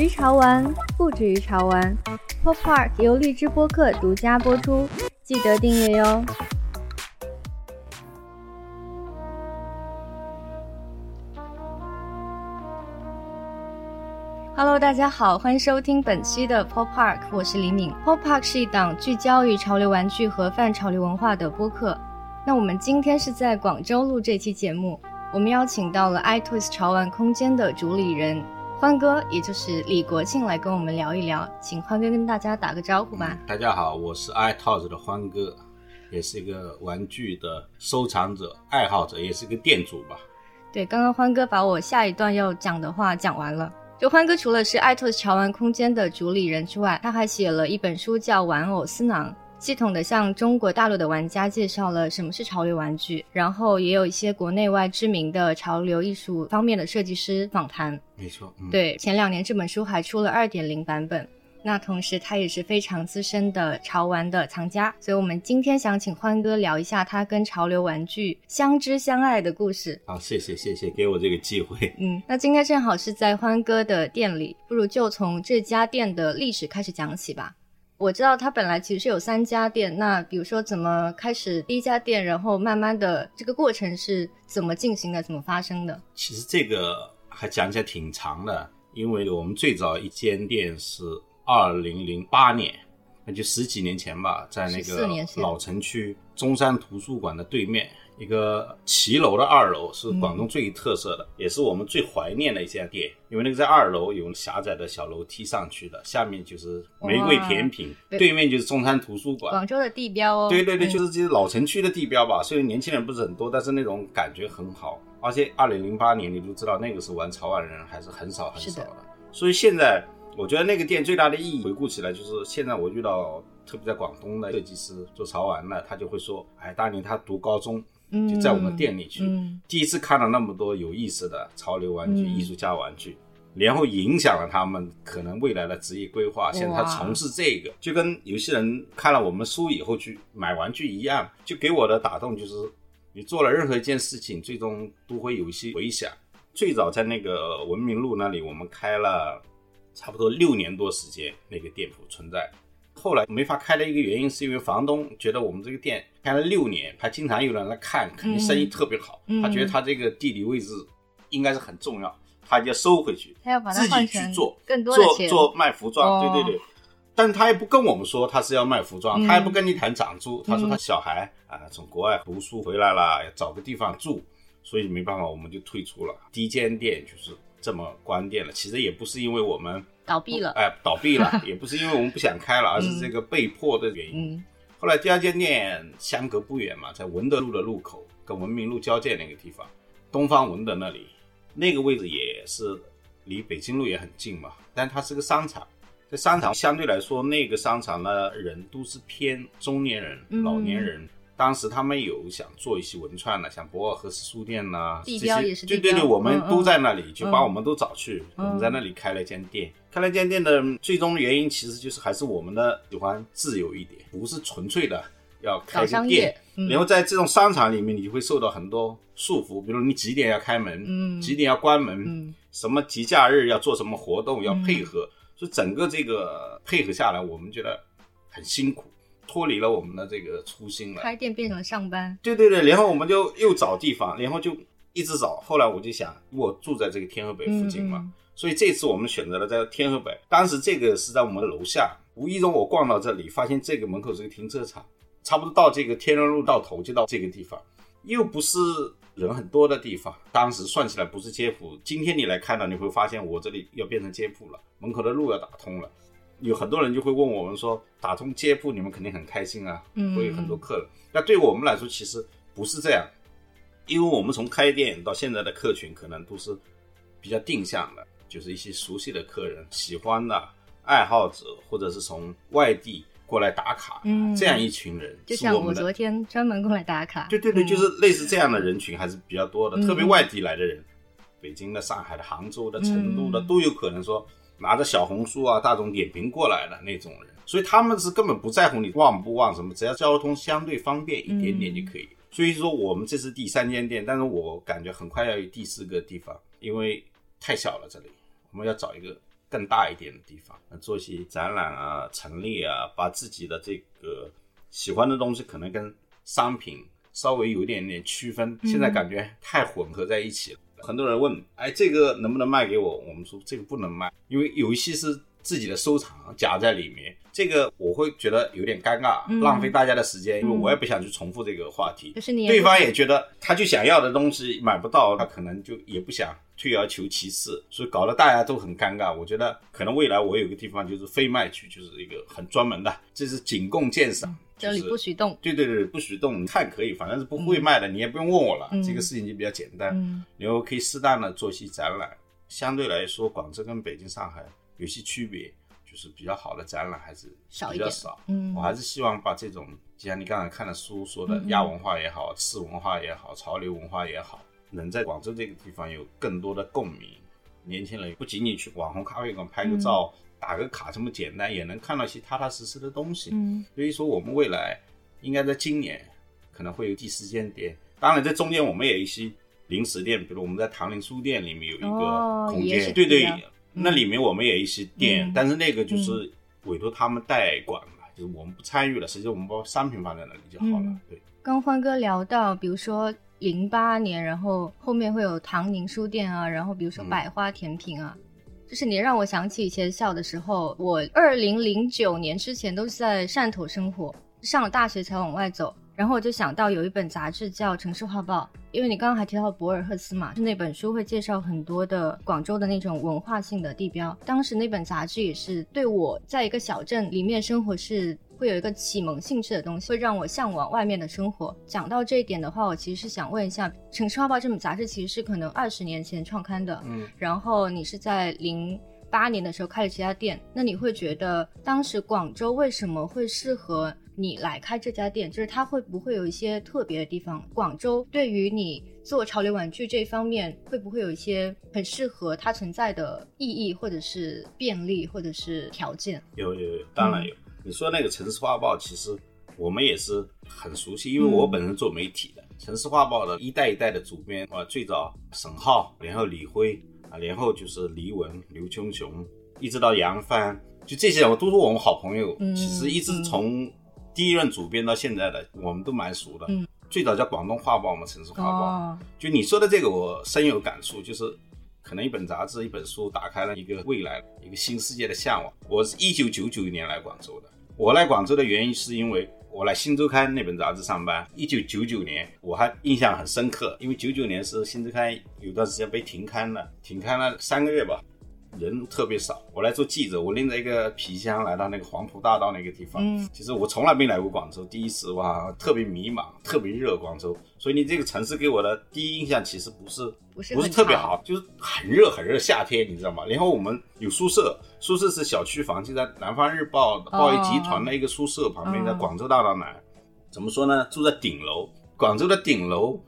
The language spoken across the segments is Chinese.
于潮玩，不止于潮玩。Pop Park 由荔枝播客独家播出，记得订阅哟。Hello，大家好，欢迎收听本期的 Pop Park，我是李敏。Pop Park 是一档聚焦于潮流玩具和泛潮流文化的播客。那我们今天是在广州录这期节目，我们邀请到了 iToys 潮玩空间的主理人欢哥，也就是李国庆来跟我们聊一聊，请欢哥跟大家打个招呼吧。大家好，我是 iToys 的欢哥，也是一个玩具的收藏者、爱好者，也是一个店主吧。对，刚刚欢哥把我下一段要讲的话讲完了。就欢哥除了是 iToys 潮玩空间的主理人之外，他还写了一本书叫《玩偶私囊》，系统的向中国大陆的玩家介绍了什么是潮流玩具，然后也有一些国内外知名的潮流艺术方面的设计师访谈。没错，嗯、对，前两年这本书还出了二点零版本。那同时，他也是非常资深的潮玩的藏家，所以我们今天想请欢哥聊一下他跟潮流玩具相知相爱的故事。好，谢谢谢谢，给我这个机会。嗯，那今天正好是在欢哥的店里，不如就从这家店的历史开始讲起吧。我知道它本来其实是有三家店，那比如说怎么开始第一家店，然后慢慢的这个过程是怎么进行的，怎么发生的？其实这个还讲起来挺长的，因为我们最早一间店是。二零零八年，那就十几年前吧，在那个老城区中山图书馆的对面，一个骑楼的二楼是广东最有特色的，也是我们最怀念的一家店。因为那个在二楼有狭窄的小楼梯上去的，下面就是玫瑰甜品，对面就是中山图书馆，广州的地标哦。对对对，就是这些老城区的地标吧。虽然年轻人不是很多，但是那种感觉很好。而且二零零八年，你都知道那个时候玩潮玩的人还是很少很少的，所以现在。我觉得那个店最大的意义，回顾起来就是现在我遇到特别在广东的设计师做潮玩的，他就会说，哎，当年他读高中就在我们店里去，第一次看到那么多有意思的潮流玩具、艺术家玩具，然后影响了他们可能未来的职业规划。现在他从事这个，就跟有些人看了我们书以后去买玩具一样，就给我的打动就是，你做了任何一件事情，最终都会有一些回响。最早在那个文明路那里，我们开了。差不多六年多时间，那个店铺存在。后来没法开的一个原因，是因为房东觉得我们这个店开了六年，他经常有人来看，肯定生意特别好。他觉得他这个地理位置应该是很重要，他就要收回去，他要把自己去做更多做做卖服装。对对对，但是他也不跟我们说他是要卖服装，他也不跟你谈涨租。他说他小孩啊从国外读书回来了，要找个地方住，所以没办法，我们就退出了。第一间店就是。这么关店了，其实也不是因为我们倒闭了，哎，倒闭了，也不是因为我们不想开了，而是这个被迫的原因。后来第二间店相隔不远嘛，在文德路的路口，跟文明路交界那个地方，东方文德那里，那个位置也是离北京路也很近嘛。但它是个商场，在商场相对来说，那个商场的人都是偏中年人、老年人。当时他们有想做一些文创的，像博尔赫斯书店呐，地标也是对对对，我们都在那里，就把我们都找去，我们在那里开了一间店。开了一间店的最终原因，其实就是还是我们的喜欢自由一点，不是纯粹的要开个店。然后在这种商场里面，你就会受到很多束缚，比如你几点要开门，几点要关门，什么节假日要做什么活动要配合，所以整个这个配合下来，我们觉得很辛苦。脱离了我们的这个初心了，开店变成了上班。对对对，然后我们就又找地方，然后就一直找。后来我就想，我住在这个天河北附近嘛，所以这次我们选择了在天河北。当时这个是在我们楼下，无意中我逛到这里，发现这个门口是个停车场，差不多到这个天润路到头就到这个地方，又不是人很多的地方。当时算起来不是街铺，今天你来看到，你会发现我这里要变成街铺了，门口的路要打通了。有很多人就会问我们说，打通街铺，你们肯定很开心啊，会有很多客人。那对我们来说，其实不是这样，因为我们从开店到现在的客群，可能都是比较定向的，就是一些熟悉的客人、喜欢的爱好者，或者是从外地过来打卡，这样一群人。就像我昨天专门过来打卡。对对对，就是类似这样的人群还是比较多的，特别外地来的人，北京的、上海的、杭州的、成都的都有可能说。拿着小红书啊、大众点评过来的那种人，所以他们是根本不在乎你旺不旺什么，只要交通相对方便一点点就可以。所以说我们这是第三间店，但是我感觉很快要有第四个地方，因为太小了这里，我们要找一个更大一点的地方，做一些展览啊、陈列啊，把自己的这个喜欢的东西可能跟商品稍微有一点点区分。现在感觉太混合在一起了。很多人问，哎，这个能不能卖给我？我们说这个不能卖，因为有一些是自己的收藏夹在里面，这个我会觉得有点尴尬，浪费大家的时间，因为我也不想去重复这个话题。就是你对方也觉得他就想要的东西买不到，他可能就也不想退而求其次，所以搞得大家都很尴尬。我觉得可能未来我有个地方就是非卖区，就是一个很专门的，这是仅供鉴赏。这里不许动，对对对，不许动。你看可以，反正是不会卖的，你也不用问我了。这个事情就比较简单，然后可以适当的做一些展览。相对来说，广州跟北京、上海有些区别，就是比较好的展览还是比较少。嗯，我还是希望把这种，就像你刚才看的书说的亚文化也好，次文化也好，潮流文化也好，能在广州这个地方有更多的共鸣。年轻人不仅仅去网红咖啡馆拍个照。打个卡这么简单，也能看到一些踏踏实实的东西。嗯，所以说我们未来应该在今年可能会有第四间店。当然，在中间我们也有一些零食店，比如我们在唐宁书店里面有一个空间，对对，那里面我们也一些店，但是那个就是委托他们代管了，就是我们不参与了。实际我们把商品放在那里就好了。对，刚欢哥聊到，比如说零八年，然后后面会有唐宁书店啊，然后比如说百花甜品啊。就是你让我想起以前小的时候，我二零零九年之前都是在汕头生活，上了大学才往外走。然后我就想到有一本杂志叫《城市画报》，因为你刚刚还提到博尔赫斯嘛，就那本书会介绍很多的广州的那种文化性的地标。当时那本杂志也是对我在一个小镇里面生活是。会有一个启蒙性质的东西，会让我向往外面的生活。讲到这一点的话，我其实是想问一下，《城市画报》这本杂志其实是可能二十年前创刊的，嗯，然后你是在零八年的时候开了这家店，那你会觉得当时广州为什么会适合你来开这家店？就是它会不会有一些特别的地方？广州对于你做潮流玩具这方面，会不会有一些很适合它存在的意义，或者是便利，或者是条件？有有有，当然有。你说那个城市画报，其实我们也是很熟悉，因为我本身做媒体的。城市画报的一代一代的主编啊，最早沈浩，然后李辉啊，然后就是黎文、刘琼琼，一直到杨帆，就这些人都是我们好朋友。其实一直从第一任主编到现在的，我们都蛮熟的。最早叫广东画报嘛，城市画报。就你说的这个，我深有感触，就是。可能一本杂志、一本书打开了一个未来、一个新世界的向往。我是一九九九年来广州的。我来广州的原因是因为我来《新周刊》那本杂志上班。一九九九年我还印象很深刻，因为九九年是《新周刊》有段时间被停刊了，停刊了三个月吧。人特别少，我来做记者，我拎着一个皮箱来到那个黄埔大道那个地方。嗯，其实我从来没来过广州，第一次哇，特别迷茫，特别热，广州。所以你这个城市给我的第一印象其实不是不是不是特别好，就是很热很热，夏天你知道吗？然后我们有宿舍，宿舍是小区房，就在南方日报报业集团的一个宿舍旁边，在广州大道南。怎么说呢？住在顶楼，广州的顶楼。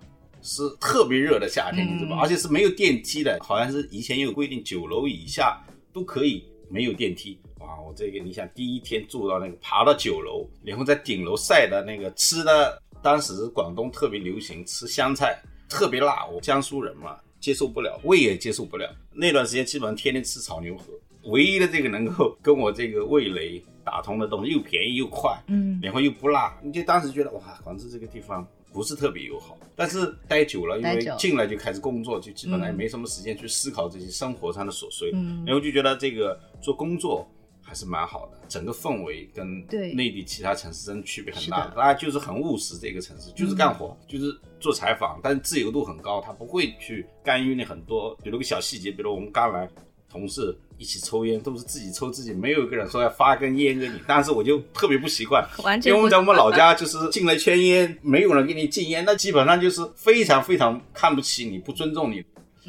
是特别热的夏天，你知道吗？而且是没有电梯的，好像是以前有规定，九楼以下都可以没有电梯。哇，我这个你想，第一天住到那个，爬到九楼，然后在顶楼晒的那个吃的，当时广东特别流行吃香菜，特别辣，我江苏人嘛，接受不了，胃也接受不了。那段时间基本上天天吃炒牛河，唯一的这个能够跟我这个味蕾打通的东西，又便宜又快，嗯，然后又不辣，你就当时觉得哇，广州这个地方。不是特别友好，但是待久了，因为进来就开始工作，就基本上也没什么时间去思考这些生活上的琐碎，嗯。然后就觉得这个做工作还是蛮好的，整个氛围跟内地其他城市真的区别很大，大家就是很务实，这个城市就是干活，就是做采访，但是自由度很高，他不会去干预你很多，比如个小细节，比如我们刚来。同事一起抽烟，都是自己抽自己，没有一个人说要发根烟给你。但是我就特别不习惯，因为在我们老家就是进了圈烟，没有人给你禁烟，那基本上就是非常非常看不起你，不尊重你。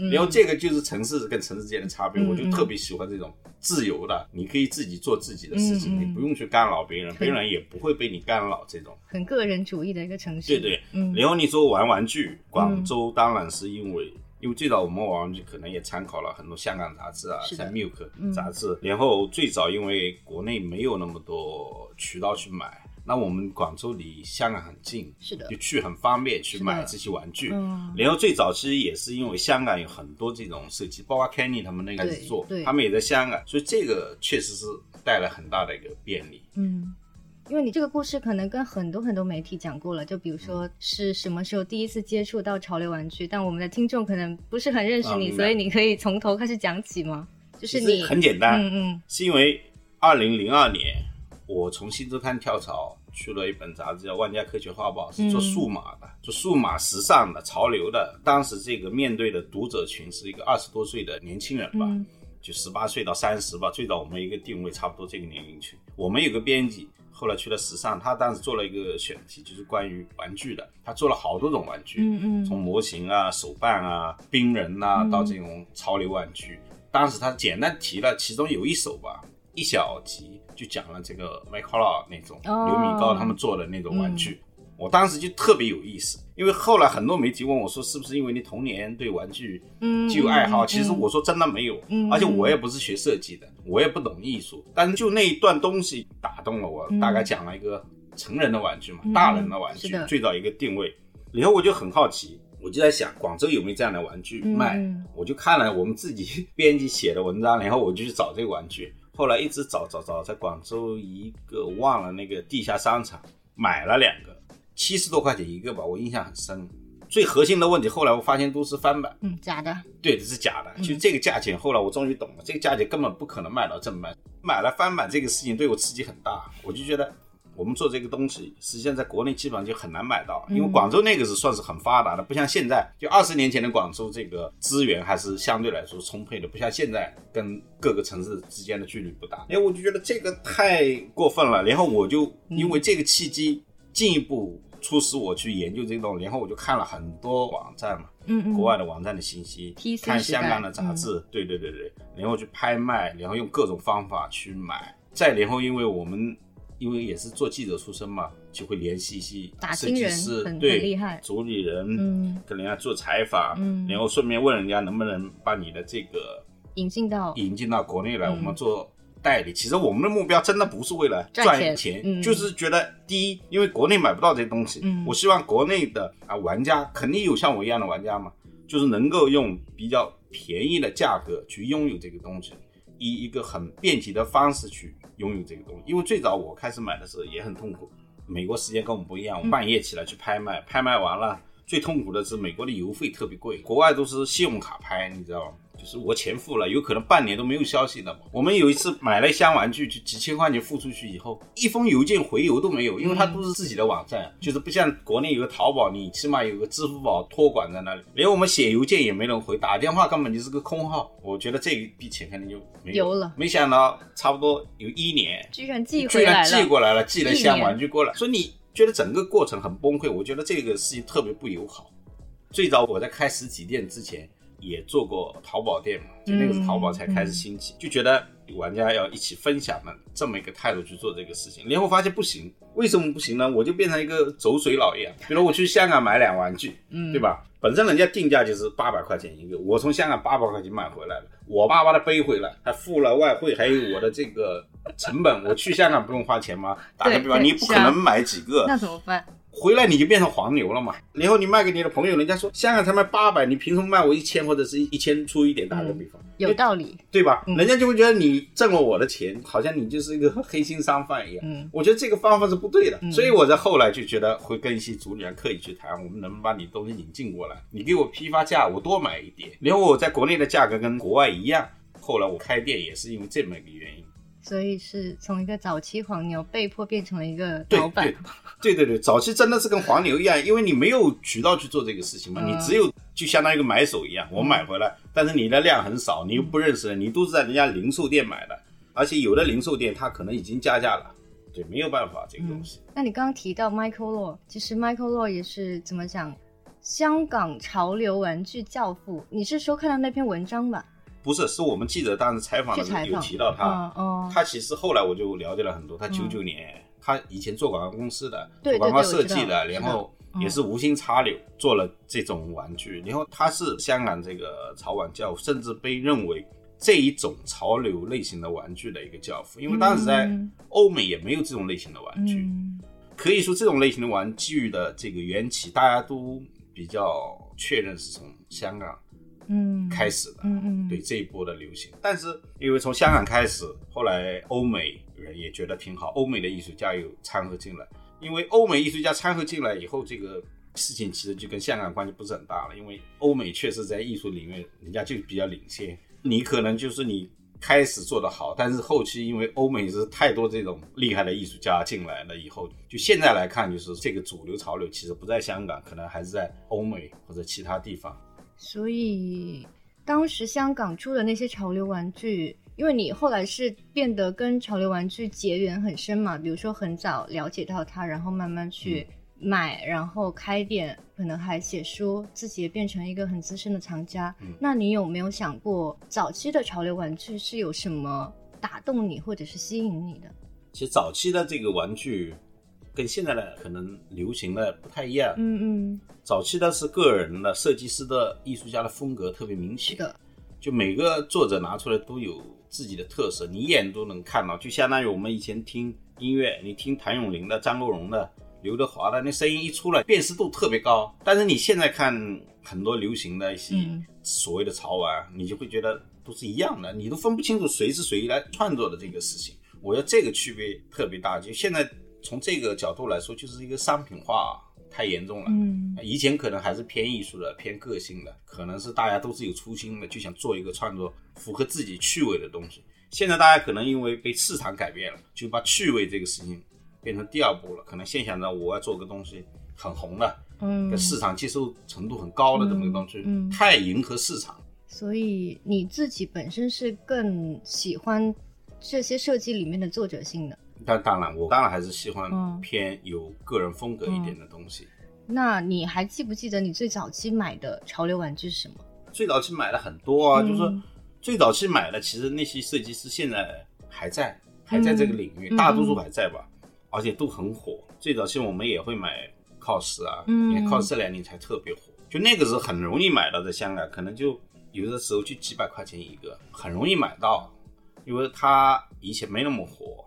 然后这个就是城市跟城市之间的差别，我就特别喜欢这种自由的，你可以自己做自己的事情，你不用去干扰别人，别人也不会被你干扰。这种很个人主义的一个城市。对对，嗯。然后你说玩玩具，广州当然是因为。因为最早我们玩具可能也参考了很多香港杂志啊，像 Milk 杂志。然后最早因为国内没有那么多渠道去买，那我们广州离香港很近，是的就，去很方便去买这些玩具。嗯，然后最早其实也是因为香港有很多这种设计，包括 Kenny 他们那个做对对，他们也在香港，所以这个确实是带来很大的一个便利。嗯，因为你这个故事可能跟很多很多媒体讲过了，就比如说是什么时候第一次接触到潮流玩具，但我们的听众可能不是很认识你，啊所以你可以从头开始讲起吗？就是你很简单，嗯嗯是因为二零零二年我从新周刊跳槽去了一本杂志叫《万家科学画报》，是做数码的，做数码时尚的、潮流的。当时这个面对的读者群是一个二十多岁的年轻人吧，嗯就十八岁到三十吧。最早我们一个定位差不多这个年龄群。我们有个编辑，后来去了时尚，他当时做了一个选题，就是关于玩具的，他做了好多种玩具，嗯嗯从模型啊、手办啊、冰人呐、嗯到这种潮流玩具。当时他简单提了其中有一首吧，一小集就讲了这个 m i c a l 那种哦刘米高他们做的那种玩具。我当时就特别有意思，因为后来很多媒体问我说，是不是因为你童年对玩具嗯，就有爱好？嗯其实我说真的没有，嗯而且我也不是学设计的，我也不懂艺术，但是就那一段东西打动了我，嗯大概讲了一个成人的玩具嘛，嗯大人的玩具，最早一个定位。然后我就很好奇，我就在想广州有没有这样的玩具卖？嗯我就看了我们自己 编辑写的文章，然后我就去找这个玩具。后来一直找找找，在广州一个忘了那个地下商场买了两个，七十多块钱一个吧，我印象很深。最核心的问题，后来我发现都是翻版，嗯假的，对，这是假的。嗯其实这个价钱，后来我终于懂了，这个价钱根本不可能卖到正版。买了翻版这个事情对我刺激很大，我就觉得我们做这个东西，实际上在国内基本上就很难买到，因为嗯广州那个是算是很发达的，不像现在，就二十年前的广州这个资源还是相对来说充沛的，不像现在跟各个城市之间的距离不大。哎我就觉得这个太过分了，然后我就因为这个契机进一步促使我去研究这个东西，然后我就看了很多网站嘛。嗯嗯，国外的网站的信息看香港的杂志，对对对对，然后去拍卖，然后用各种方法去买，再然后因为我们因为也是做记者出身嘛，就会联系一些设计师对，厉害。主理人，嗯。跟人家做采访，嗯。然后顺便问人家能不能把你的这个引进到引进到国内来，嗯。我们做代理。其实我们的目标真的不是为了赚钱钱，嗯就是觉得第一，因为国内买不到这些东西，嗯我希望国内的啊玩家肯定有像我一样的玩家嘛，就是能够用比较便宜的价格去拥有这个东西，以一个很便捷的方式去拥有这个东西。因为最早我开始买的时候也很痛苦，美国时间跟我们不一样，我半夜起来去拍卖，拍卖完了。最痛苦的是美国的邮费特别贵，国外都是信用卡拍，你知道吗？就是我钱付了，有可能半年都没有消息了。我们有一次买了一箱玩具，就几千块钱付出去以后，一封邮件回邮都没有，因为它都是自己的网站，就是不像国内有个淘宝，你起码有个支付宝托管在那里，连我们写邮件也没人回，打电话根本就是个空号。我觉得这一笔钱肯定就没有有了没想到差不多有一年，居然寄居然回来了，寄过来了，寄了一箱玩具过来，说你觉得整个过程很崩溃。我觉得这个事情特别不友好。最早我在开实体店之前也做过淘宝店嘛，就那个是淘宝才开始兴起，就觉得玩家要一起分享的这么一个态度去做这个事情，然后发现不行，为什么不行呢？我就变成一个走水佬一样，比如我去香港买两玩具，嗯，对？吧？本身人家定价就是八百块钱一个，我从香港八百块钱买回来的，我巴巴的背回来，还付了外汇，还有我的这个成本。我去香港不用花钱吗？打个比方，你不可能买几个，那怎么办？回来你就变成黄牛了嘛。然后你卖给你的朋友，人家说香港才卖八百，你凭什么卖我一千或者是一千出一点？打个比方，有道理，对吧？嗯人家就会觉得你挣了我的钱，好像你就是一个黑心商贩一样。嗯我觉得这个方法是不对的，嗯所以我在后来就觉得会跟一些主理人刻意去谈，我们能不能把你东西引进过来？你给我批发价，我多买一点，然后我在国内的价格跟国外一样。后来我开店也是因为这么一个原因。所以是从一个早期黄牛被迫变成了一个对老板对，对对对，早期真的是跟黄牛一样，因为你没有渠道去做这个事情嘛，嗯你只有就相当于一个买手一样，我买回来，但是你的量很少，你又不认识人，你都是在人家零售店买的，而且有的零售店它可能已经加价了，对，没有办法这个东西。那你刚刚提到 Michael Law，其实 Michael Law 也是怎么讲，香港潮流玩具教父。你是说看到那篇文章吧？不是，是我们记者当时采访的时候有提到他，他其实后来我就了解了很多，他嗯。九九年、他以前做广告公司的，对做广告设计的，然后嗯。也是无心插柳做了这种玩具，然后他是香港这个潮玩教父，甚至被认为这一种潮流类型的玩具的一个教父，因为当时在嗯。欧美也没有这种类型的玩具。嗯。可以说这种类型的玩具的这个缘起，大家都比较确认是从香港嗯开始的。嗯嗯对这一波的流行，但是因为从香港开始，后来欧美人也觉得挺好，欧美的艺术家又掺和进来，因为欧美艺术家掺和进来以后，这个事情其实就跟香港关系不是很大了，因为欧美确实在艺术领域人家就比较领先，你可能就是你开始做得好，但是后期因为欧美是太多这种厉害的艺术家进来了以后，就现在来看，就是这个主流潮流其实不在香港，可能还是在欧美或者其他地方。所以当时香港出的那些潮流玩具，因为你后来是变得跟潮流玩具结缘很深嘛，比如说很早了解到它，然后慢慢去买，然后开店，可能还写书，自己也变成一个很资深的藏家。嗯那你有没有想过，早期的潮流玩具是有什么打动你或者是吸引你的？其实早期的这个玩具跟现在的可能流行的不太一样。嗯嗯，早期的是个人的设计师的艺术家的风格特别明显，的，就每个作者拿出来都有自己的特色，你一眼都能看到。就相当于我们以前听音乐，你听谭咏麟的、张国荣的、刘德华的，那声音一出来，辨识度特别高。但是你现在看很多流行的一些嗯所谓的潮玩，你就会觉得都是一样的，你都分不清楚谁是谁来创作的这个事情。我觉得这个区别特别大，就现在从这个角度来说，就是一个商品化太严重了。嗯以前可能还是偏艺术的、偏个性的，可能是大家都是有初心的，就想做一个创作符合自己趣味的东西。现在大家可能因为被市场改变了，就把趣味这个事情变成第二步了。可能现想着我要做个东西很红的，嗯跟市场接受程度很高的这么个东西，嗯嗯太迎合市场。所以你自己本身是更喜欢这些设计里面的作者性的。但当然，我当然还是喜欢嗯偏有个人风格一点的东西。那你还记不记得你最早期买的潮流玩具是什么？最早期买了很多啊，嗯就是说最早期买的，其实那些设计师现在还在，还在这个领域，嗯大多数还在吧，而且都很火。最早期我们也会买 cos 啊，嗯因为 cos 这两年才特别火，就那个时候很容易买到，在香港可能就有的时候就几百块钱一个，很容易买到，因为它以前没那么火。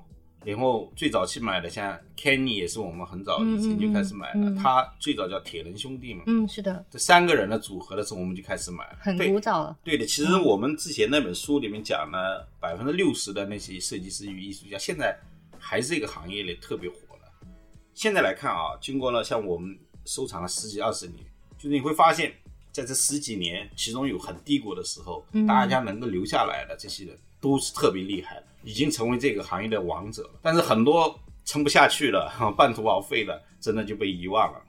然后最早期买的像 Kenny 也是我们很早以前就开始买的，嗯嗯嗯他最早叫铁人兄弟嘛，嗯，是的，这三个人的组合的时候我们就开始买了，很古早了。对的，其实我们之前那本书里面讲了，百分之六十的那些设计师与艺术家，现在还是这个行业里特别火的。现在来看啊，经过了像我们收藏了十几二十年，就是你会发现，在这十几年，其中有很低谷的时候，嗯。大家能够留下来的这些人都是特别厉害的，已经成为这个行业的王者了。但是很多撑不下去了，半途而废了，真的就被遗忘了，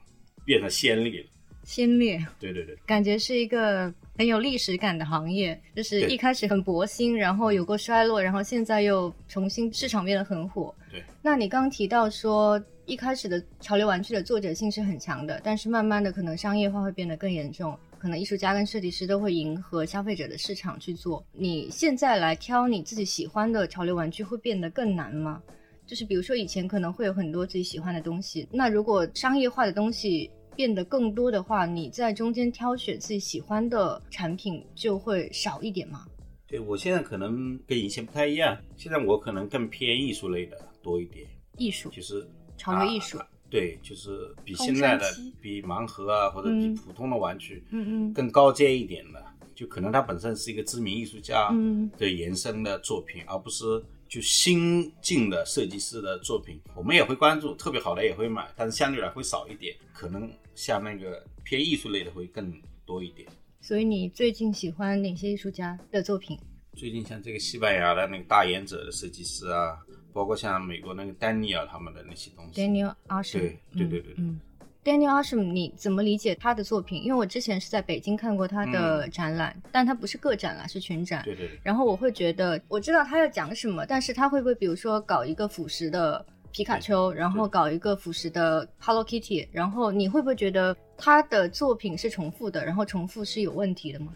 变成先例了。先烈，对对对。感觉是一个很有历史感的行业，就是一开始很薄兴，然后有过衰落，然后现在又重新市场变得很火。对，那你刚提到说，一开始的潮流玩具的作者性是很强的，但是慢慢的可能商业化会变得更严重，可能艺术家跟设计师都会迎合消费者的市场去做。你现在来挑你自己喜欢的潮流玩具，会变得更难吗？就是比如说以前可能会有很多自己喜欢的东西，那如果商业化的东西变得更多的话，你在中间挑选自己喜欢的产品就会少一点吗？对我现在可能跟以前不太一样，现在我可能更偏艺术类的多一点，艺术、其实潮流艺术啊，对，就是比现在的比盲盒啊或者比嗯。普通的玩具嗯嗯。更高阶一点的，就可能它本身是一个知名艺术家嗯。的延伸的作品，而不是就新进的设计师的作品，我们也会关注，特别好的也会买，但是相对来会少一点，可能像那个偏艺术类的会更多一点。所以你最近喜欢哪些艺术家的作品？最近像这个西班牙的那个大眼者的设计师啊，包括像美国那个丹尼尔他们的那些东西，Daniel Arsham，对对对对嗯。Daniel Arsham，你怎么理解他的作品？因为我之前是在北京看过他的展览，但他不是个展啦，是群展。对对对，然后我会觉得，我知道他要讲什么，但是他会不会比如说搞一个腐蚀的皮卡丘，然后搞一个腐蚀的 Hello Kitty，然后你会不会觉得他的作品是重复的，然后重复是有问题的吗？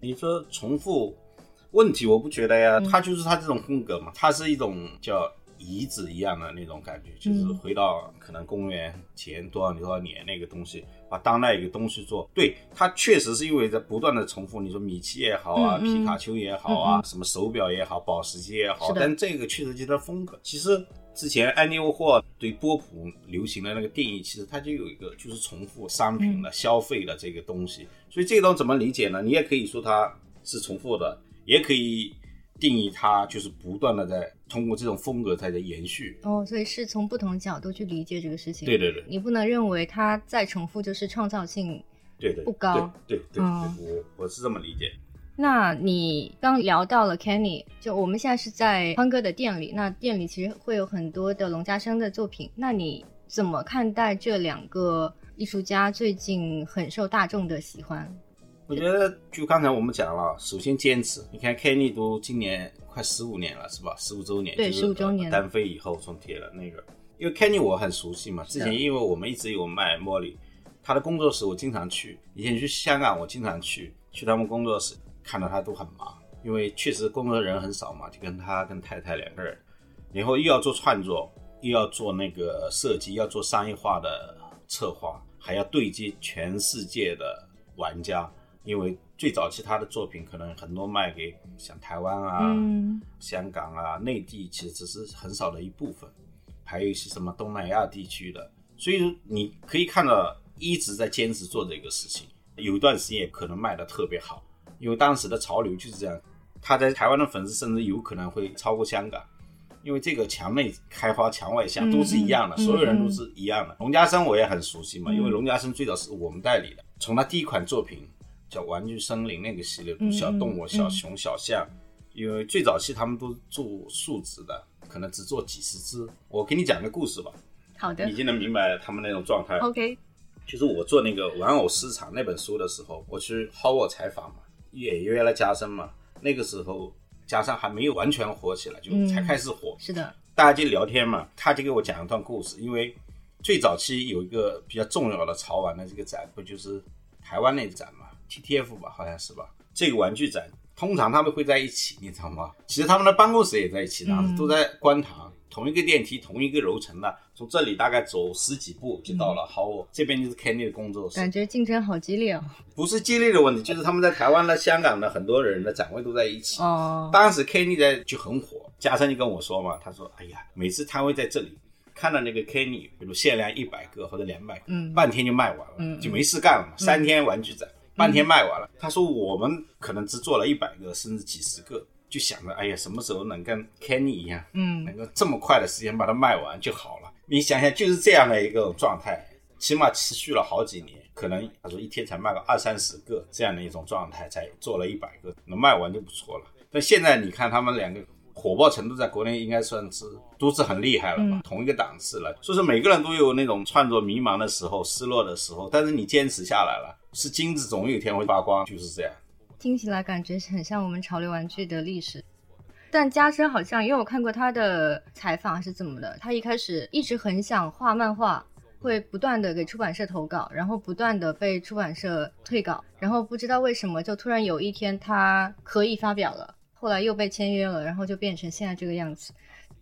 你说重复问题，我不觉得呀，嗯他就是他这种风格嘛，他是一种叫遗址一样的那种感觉，就是回到可能公元前多少多少年那个东西，把当代一个东西做。对，它确实是因为在不断的重复。你说米奇也好啊，皮卡丘也好啊，什么手表也好，保时捷也好，但这个确实就是风格。其实之前安妮沃霍对波普流行的那个定义，其实它就有一个就是重复商品的消费的这个东西。所以这种怎么理解呢？你也可以说它是重复的，也可以。定义它就是不断的在通过这种风格在在延续哦，所以是从不同角度去理解这个事情。对对对，你不能认为它再重复就是创造性对对不高。对对对，我我是这么理解。那你刚聊到了 Kenny，就我们现在是在欢哥的店里，那店里其实会有很多的龙家生的作品。那你怎么看待这两个艺术家最近很受大众的喜欢？我觉得，就刚才我们讲了，首先坚持。你看，Kenny 都今年快十五年了，是吧？十五周年，对，十五周年单飞以后从贴了那个。因为 Kenny 我很熟悉嘛，之前因为我们一直有卖茉莉，他的工作室我经常去。以前去香港我经常去，去他们工作室看到他都很忙，因为确实工作人很少嘛，就跟他跟太太两个人，然后又要做创作，又要做那个设计，要做商业化的策划，还要对接全世界的玩家。因为最早期他的作品可能很多卖给像台湾啊、香港啊、内地，其实只是很少的一部分，还有一些什么东南亚地区的。所以你可以看到一直在坚持做这个事情，有一段时间也可能卖的特别好，因为当时的潮流就是这样。他在台湾的粉丝甚至有可能会超过香港，因为这个墙内开花墙外香都是一样的，所有人都是一样的。龙家生我也很熟悉嘛，因为龙家生最早是我们代理的，从他第一款作品。叫玩具森林那个系列，小动物、小熊、小象，因为最早期他们都做树脂的，可能只做几十只。我给你讲个故事吧。好的。已经能明白他们那种状态。OK。就是我做那个玩偶市场那本书的时候，我去 Howard 采访嘛，也约了加深嘛。那个时候加深还没有完全火起来，就才开始火。是的。大家就聊天嘛，他就给我讲一段故事，因为最早期有一个比较重要的潮玩的这个展，不就是台湾那个展嘛？T T F 吧，好像是吧。这个玩具展通常他们会在一起，你知道吗？其实他们的办公室也在一起，当时都在观塘，同一个电梯，同一个楼层的。从这里大概走十几步就到了。好，这边就是 Kenny 的工作室。感觉竞争好激烈哦。不是激烈的问题，就是他们在台湾的、香港的很多人的展位都在一起。哦。当时 Kenny 在就很火，嘉诚就跟我说嘛，他说：“哎呀，每次摊位在这里，看到那个 Kenny，比如限量一百个或者两百个，嗯，半天就卖完了，就没事干了嘛。三天玩具展。”半天卖完了，他说我们可能只做了一百个甚至几十个，就想着哎呀，什么时候能跟 Kenny 一样，嗯，能够这么快的时间把它卖完就好了。你想想，就是这样的一个状态，起码持续了好几年，可能他说一天才卖个二三十个这样的一种状态，才做了一百个，能卖完就不错了。但现在你看他们两个。火爆程度在国内应该算是都是很厉害了嘛，同一个档次了。所以说每个人都有那种创作迷茫的时候、失落的时候，但是你坚持下来了，是金子总有一天会发光，就是这样。听起来感觉很像我们潮流玩具的历史。但加深好像，因为我看过他的采访还是怎么的，他一开始一直很想画漫画，会不断的给出版社投稿，然后不断的被出版社退稿，然后不知道为什么就突然有一天他可以发表了。后来又被签约了，然后就变成现在这个样子。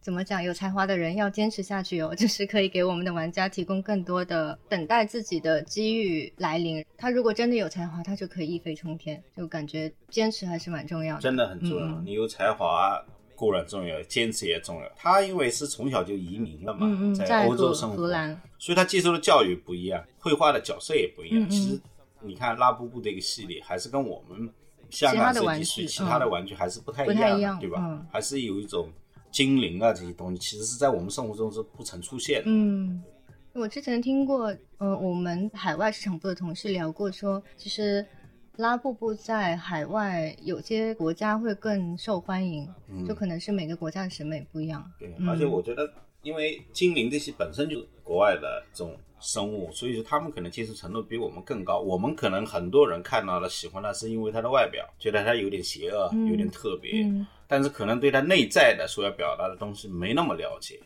怎么讲？有才华的人要坚持下去哦，就是可以给我们的玩家提供更多的等待自己的机遇来临。他如果真的有才华，他就可以一飞冲天。就感觉坚持还是蛮重要的，真的很重要。你有才华固然重要，坚持也重要。他因为是从小就移民了嘛，在欧洲生活，所以他接受的教育不一样，绘画的角色也不一样。其实你看拉布布这个系列，还是跟我们。香港设计师其他的玩具还是不太一样，对吧？还是有一种精灵啊这些东西，其实是在我们生活中是不曾出现的。嗯，我之前听过，呃，我们海外市场部的同事聊过，说其实拉布布在海外有些国家会更受欢迎，就可能是每个国家的审美不一样。对，而且我觉得，因为精灵这些本身就是国外的这种。生物，所以说他们可能接受程度比我们更高。我们可能很多人看到了喜欢它，是因为它的外表，觉得它有点邪恶，有点特别。但是可能对他内在的所要表达的东西没那么了解。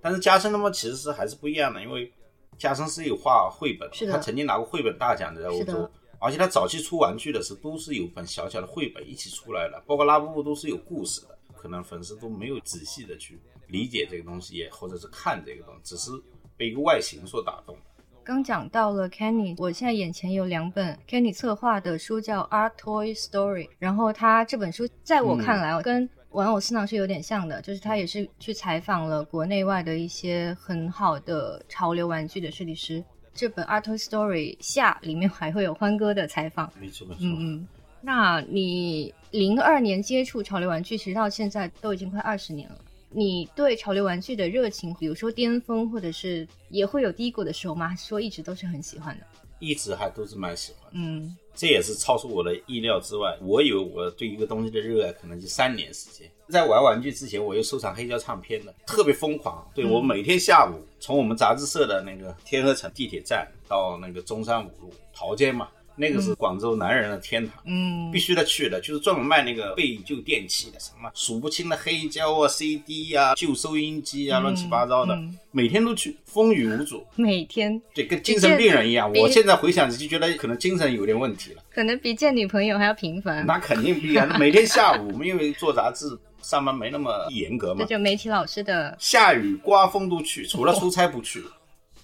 但是加深他们其实是还是不一样的，因为加深是有画绘本，他曾经拿过绘本大奖的在欧洲，而且他早期出玩具的时候都是有本小小的绘本一起出来的，包括拉布布都是有故事的。可能粉丝都没有仔细的去理解这个东西，也或者是看这个东西，只是被一个外形所打动。刚讲到了 Kenny，我现在眼前有两本 Kenny 策划的书，叫《Art Toy Story》。然后他这本书在我看来，跟玩偶私囊是有点像的，就是他也是去采访了国内外的一些很好的潮流玩具的设计师。这本《Art Toy Story》下里面还会有欢哥的采访。没错没错。嗯嗯，那你零二年接触潮流玩具，其实到现在都已经快二十年了。你对潮流玩具的热情，比如说巅峰，或者是也会有低谷的时候吗？还是说一直都是很喜欢的？一直还都是蛮喜欢。嗯，这也是超出我的意料之外。我以为我对一个东西的热爱可能就三年时间。在玩玩具之前，我又收藏黑胶唱片的，特别疯狂。对我每天下午从我们杂志社的那个天河城地铁站到那个中山五路桃街嘛。那个是广州男人的天堂，嗯，必须得去的，就是专门卖那个废旧电器的，什么数不清的黑胶啊、CD 啊、旧收音机啊，乱七八糟的，每天都去，风雨无阻。每天，对，跟精神病人一样。我现在回想起就觉得可能精神有点问题了，可能比见女朋友还要频繁。那肯定不一样，每天下午，因为做杂志上班没那么严格嘛，这就媒体老师的，下雨刮风都去，除了出差不去。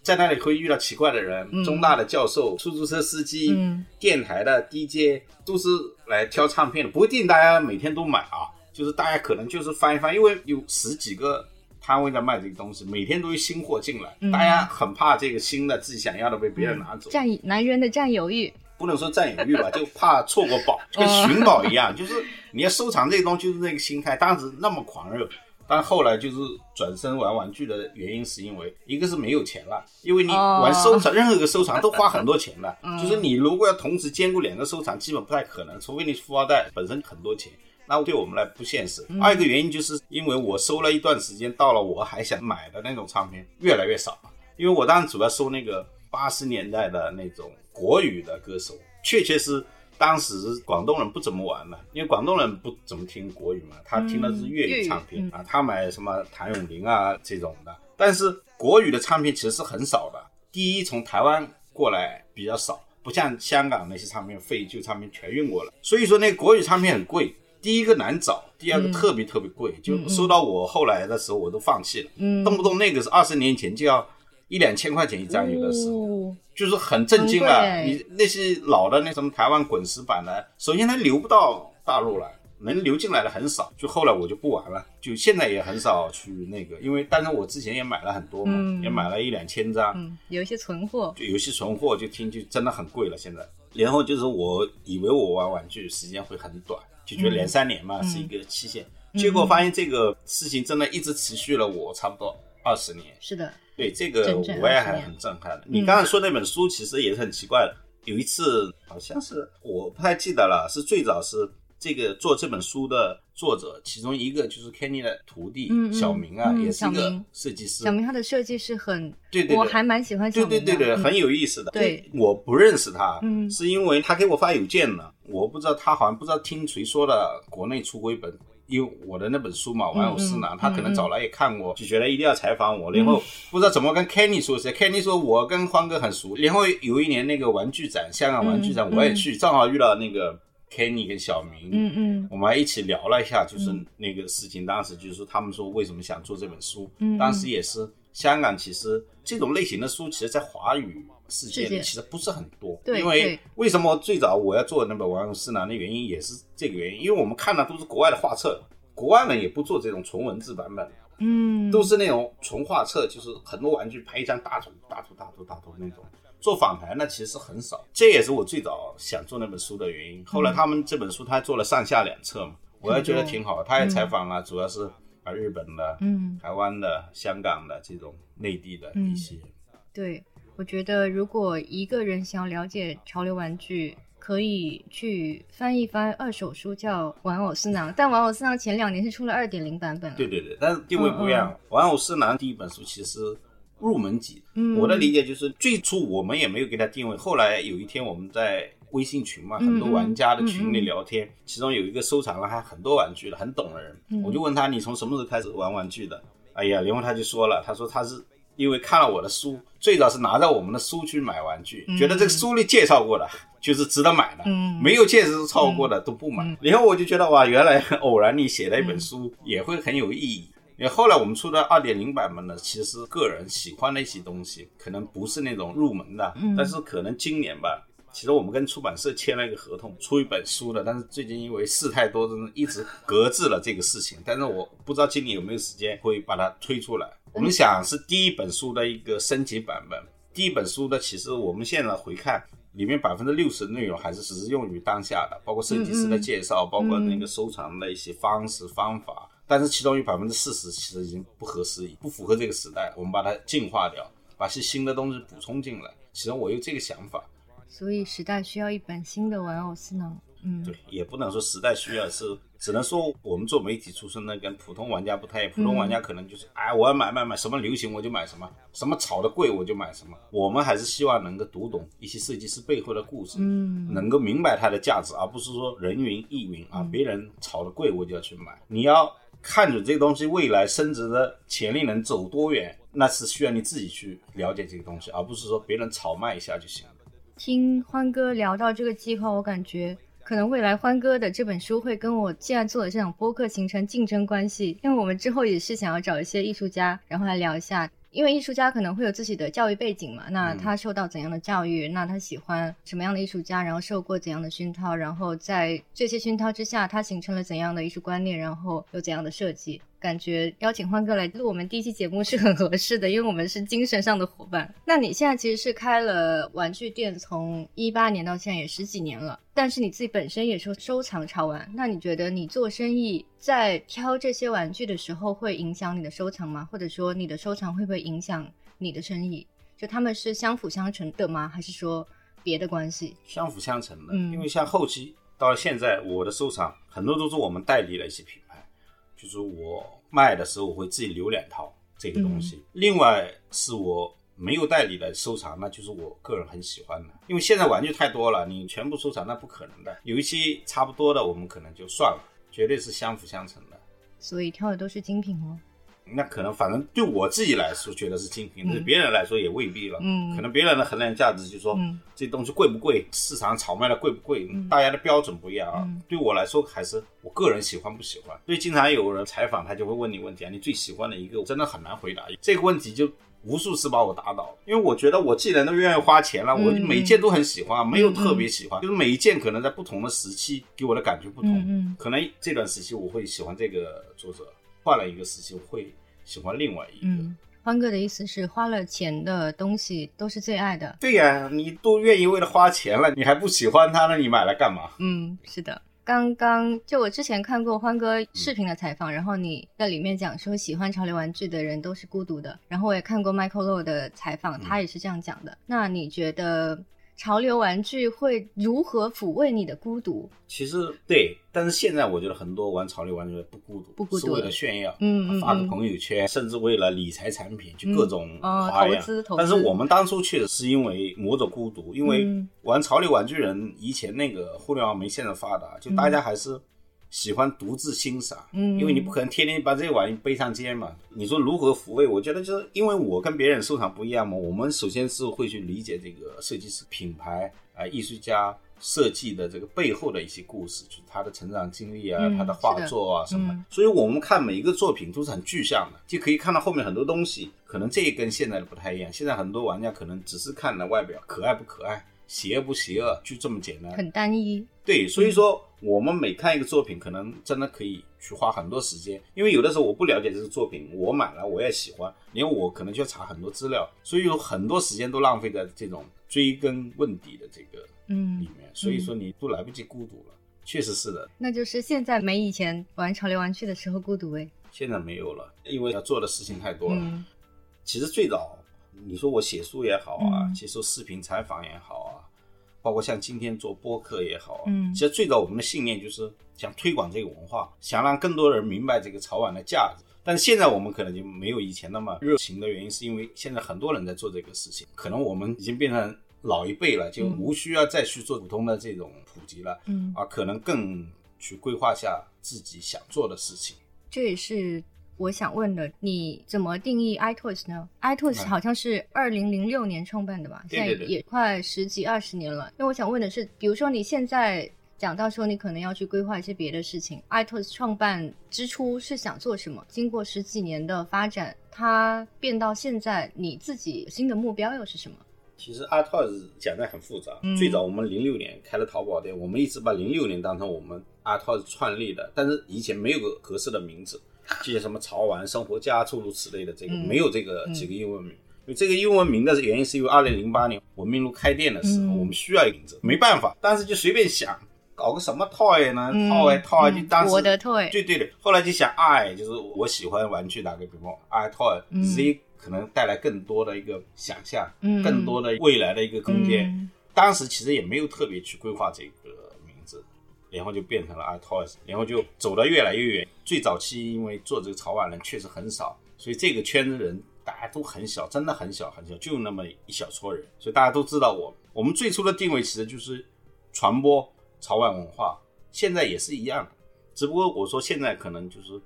在那里会遇到奇怪的人，中大的教授、出租车司机、电台的 DJ 都是来挑唱片的，不一定大家每天都买啊，就是大家可能就是翻一翻，因为有十几个摊位在卖这个东西，每天都有新货进来，大家很怕这个新的自己想要的被别人拿走，占男人的占有欲，不能说占有欲吧，就怕错过宝，跟寻宝一样，就是你要收藏这个东西，就是那个心态，当时那么狂热。但后来就是转身玩玩具的原因，是因为一个是没有钱了，因为你玩收藏，任何一个收藏都花很多钱的，就是你如果要同时兼顾两个收藏，基本不太可能，除非你富二代本身很多钱，那对我们来不现实。二一个原因就是因为我收了一段时间，到了我还想买的那种唱片越来越少了，因为我当时主要收那个八十年代的那种国语的歌手，确确实。当时广东人不怎么玩嘛，因为广东人不怎么听国语嘛，他听的是粤语唱片啊，他买什么谭咏麟啊这种的。但是国语的唱片其实是很少的，第一从台湾过来比较少，不像香港那些唱片废旧唱片全运过来，所以说那国语唱片很贵。第一个难找，第二个特别特别贵，就收到我后来的时候我都放弃了，动不动那个是二十年前就要。一两千块钱一张，有的时候就是很震惊了。你那些老的那什么台湾滚石版的，首先它流不到大陆来，能流进来的很少。就后来我就不玩了，就现在也很少去那个，因为但是我之前也买了很多嘛，也买了一两千张，有一些存货，就有些存货就听就真的很贵了。现在，然后就是我以为我玩玩具时间会很短，就觉得两三年嘛是一个期限，结果发现这个事情真的一直持续了我差不多二十年。是的。对这个我也还很震撼的。你刚才说那本书其实也是很奇怪的。有一次好像是我不太记得了，是最早是这个做这本书的作者，其中一个就是 Kenny 的徒弟小明啊，也是一个设计师。小明他的设计是很对对，我还蛮喜欢小明的。对对对对，很有意思的。对，我不认识他，是因为他给我发邮件了，我不知道他好像不知道听谁说的，国内出过一本。因为我的那本书嘛，《玩偶师囊》，他可能早来也看过，就觉得一定要采访我。然后不知道怎么跟 Kenny 说起，Kenny 说我跟欢哥很熟。然后有一年那个玩具展，香港玩具展，我也去，正好遇到那个 Kenny 跟小明，嗯嗯，我们还一起聊了一下，就是那个事情。当时就是说他们说为什么想做这本书，当时也是香港，其实这种类型的书，其实，在华语。世界里其实不是很多，因为为什么最早我要做那本《玩偶师囊》的原因也是这个原因，因为我们看的都是国外的画册，国外呢也不做这种纯文字版本，嗯，都是那种纯画册，就是很多玩具拍一张大图、大图、大图、大图那种。做访谈呢其实很少，这也是我最早想做那本书的原因。后来他们这本书他做了上下两册嘛，我也觉得挺好。他也采访了，主要是啊日本的、嗯，台湾的、香港的这种内地的一些，对。我觉得，如果一个人想要了解潮流玩具，可以去翻一翻二手书，叫《玩偶私囊》。但《玩偶私囊》前两年是出了二点零版本。对对对，但是定位不一样。玩偶私囊》第一本书其实入门级。嗯。我的理解就是，最初我们也没有给它定位。后来有一天我们在微信群嘛，很多玩家的群里聊天，其中有一个收藏了还很多玩具的、很懂的人，我就问他：“你从什么时候开始玩玩具的？”哎呀，然后他就说了，他说他是。因为看了我的书，最早是拿着我们的书去买玩具，嗯觉得这个书里介绍过的就是值得买的，嗯没有介绍过的都不买。然后我就觉得哇，原来偶然你写了一本书也会很有意义。因为后来我们出的二点零版本呢，其实个人喜欢的一些东西，可能不是那种入门的，嗯但是可能今年吧，其实我们跟出版社签了一个合同，出一本书的，但是最近因为事太多，一直搁置了这个事情。但是我不知道今年有没有时间会把它推出来。我们想是第一本书的一个升级版本，第一本书的其实我们现在回看。里面百分之六十的内容还是只是用于当下的，包括设计师的介绍，包括那个收藏的一些方式方法。但是其中有百分之四十其实已经不合时宜，不符合这个时代，我们把它进化掉，把些新的东西补充进来。其实我有这个想法，所以时代需要一本新的玩偶思囊。嗯，对，也不能说时代需要，是只能说我们做媒体出身的跟普通玩家不太一样。普通玩家可能就是，哎，我要买买买，什么流行我就买什么，什么炒的贵我就买什么。我们还是希望能够读懂一些设计师背后的故事，嗯，能够明白它的价值，而不是说人云亦云啊，别人炒的贵我就要去买。你要看准这个东西未来升值的潜力能走多远，那是需要你自己去了解这个东西，而不是说别人炒卖一下就行了。听欢哥聊到这个计划，我感觉可能未来欢哥的这本书会跟我现在做的这场播客形成竞争关系，因为我们之后也是想要找一些艺术家，然后来聊一下。因为艺术家可能会有自己的教育背景嘛，那他受到怎样的教育？那他喜欢什么样的艺术家？然后受过怎样的熏陶？然后在这些熏陶之下，他形成了怎样的艺术观念？然后有怎样的设计？感觉邀请欢哥来录我们第一期节目是很合适的，因为我们是精神上的伙伴。那你现在其实是开了玩具店，从一八年到现在也十几年了，但是你自己本身也是收藏潮玩。那你觉得你做生意在挑这些玩具的时候会影响你的收藏吗？或者说你的收藏会不会影响你的生意？就他们是相辅相成的吗？还是说别的关系？相辅相成的，嗯因为像后期到了现在，我的收藏很多都是我们代理的一些品牌，就是我卖的时候我会自己留两套这个东西，另外是我没有代理的收藏，那就是我个人很喜欢的，因为现在玩具太多了，你全部收藏那不可能的，有一些差不多的我们可能就算了，绝对是相辅相成的。所以挑的都是精品哦。那可能，反正对我自己来说觉得是精品，对别人来说也未必了。嗯可能别人的衡量价值就是说，嗯这东西贵不贵，市场炒卖的贵不贵，大家的标准不一样啊。嗯对我来说，还是我个人喜欢不喜欢。所以经常有人采访，他就会问你问题啊，你最喜欢的一个，我真的很难回答这个问题，就无数次把我打倒。因为我觉得我既然都愿意花钱了，我嗯每一件都很喜欢，没有特别喜欢，就是每一件可能在不同的时期给我的感觉不同。嗯嗯可能这段时期我会喜欢这个作者，换了一个时期我会喜欢另外一个。嗯，欢哥的意思是花了钱的东西都是最爱的。对呀、你都愿意为了花钱了，你还不喜欢它，那你买来干嘛？嗯，是的。刚刚就我之前看过欢哥视频的采访，然后你在里面讲说喜欢潮流玩具的人都是孤独的，然后我也看过 Michael Low 的采访，他也是这样讲的。那你觉得潮流玩具会如何抚慰你的孤独？其实对，但是现在我觉得很多玩潮流玩具的不孤独，不孤独是为了炫耀，嗯嗯发个嗯朋友圈，甚至为了理财产品，就各种哦花样。投资投资但是我们当初去的是因为某种孤独，因为嗯玩潮流玩具人以前那个互联网没现在发达，就大家还是。喜欢独自欣赏，嗯因为你不可能天天把这些玩意背上肩嘛。你说如何抚慰？我觉得就是因为我跟别人收藏不一样嘛，我们首先是会去理解这个设计师、品牌啊、艺术家设计的这个背后的一些故事，就是他的成长经历啊、嗯他的画作啊什么。嗯所以我们看每一个作品都是很具象的，就可以看到后面很多东西。可能这跟现在的不太一样，现在很多玩家可能只是看了外表可爱不可爱、邪恶不邪恶，就这么简单。很单一。对，所以说我们每看一个作品，可能真的可以去花很多时间，因为有的时候我不了解这个作品，我买了我也喜欢，因为我可能就要查很多资料，所以有很多时间都浪费在这种追根问底的这个嗯。里，面，所以说你都来不及孤独了，确实是的，那就是现在没以前玩潮流玩具的时候孤独诶。现在没有了，因为要做的事情太多了。嗯。其实最早，你说我写书也好啊，嗯。接受视频采访也好啊，包括像今天做播客也好啊，嗯其实最早我们的信念就是想推广这个文化，想让更多人明白这个潮玩的价值。但是现在我们可能就没有以前那么热情的原因，是因为现在很多人在做这个事情，可能我们已经变成老一辈了，就嗯无需要再去做普通的这种普及了，嗯，啊，可能更去规划下自己想做的事情。这也是我想问的，你怎么定义 iToys 呢？iToys 好像是二零零六年创办的吧？现在也快十几二十年了。那我想问的是，比如说你现在讲到说你可能要去规划一些别的事情，iToys 创办之初是想做什么？经过十几年的发展，它变到现在，你自己新的目标又是什么？其实 iToys 讲的很复杂。最早我们零六年开了淘宝店，我们一直把零六年当成我们 iToys 创立的，但是以前没有个合适的名字。这些什么潮玩、生活家诸如此类的，这个没有这个几个英文名。因为这个英文名的原因是因为二零零八年文明路开店的时候，我们需要一个名字，没办法，当时就随便想搞个什么 toy 呢？toy toy 就当时我的 toy，对对的。后来就想 i 就是我喜欢玩具，打个比方，i toy z 可能带来更多的一个想象，更多的未来的一个空间。当时其实也没有特别去规划这个。然后就变成了 iToys，然后就走得越来越远。最早期因为做这个潮玩人确实很少，所以这个圈子人大家都很小，真的很小很小，就那么一小撮人。所以大家都知道我。我们最初的定位其实就是传播潮玩文化，现在也是一样的。只不过我说现在可能就是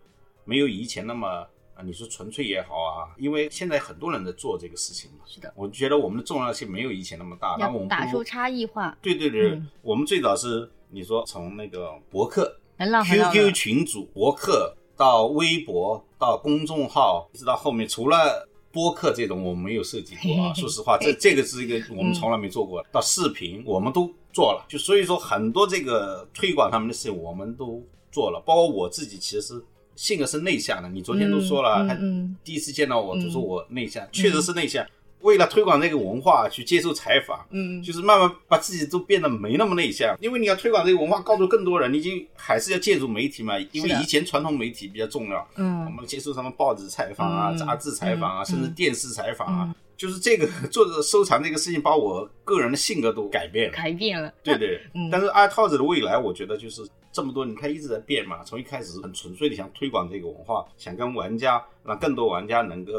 没有以前那么啊，你说纯粹也好啊，因为现在很多人在做这个事情嘛。是的，我觉得我们的重要性没有以前那么大。然后我们打出差异化。对对对，我们最早是。你说从那个博客、QQ 群组、博客到微博到公众号，一直到后面，除了播客这种我们没有涉及过啊。说实话，这这个是一个我们从来没做过。到视频我们都做了，就所以说很多这个推广他们的事情我们都做了。包括我自己，其实性格是内向的。你昨天都说了，他第一次见到我就说我内向，确实是内向。为了推广这个文化，去接受采访，嗯，就是慢慢把自己都变得没那么内向。因为你要推广这个文化，告诉更多人，你就还是要借助媒体嘛。因为以前传统媒体比较重要，嗯，我们接受什么报纸采访啊、杂志采访啊，甚至电视采访啊，就是这个做收藏这个事情，把我个人的性格都改变了，改变了。对对，但是二套子的未来，我觉得就是这么多，你看一直在变嘛。从一开始很纯粹的想推广这个文化，想跟玩家让更多玩家能够。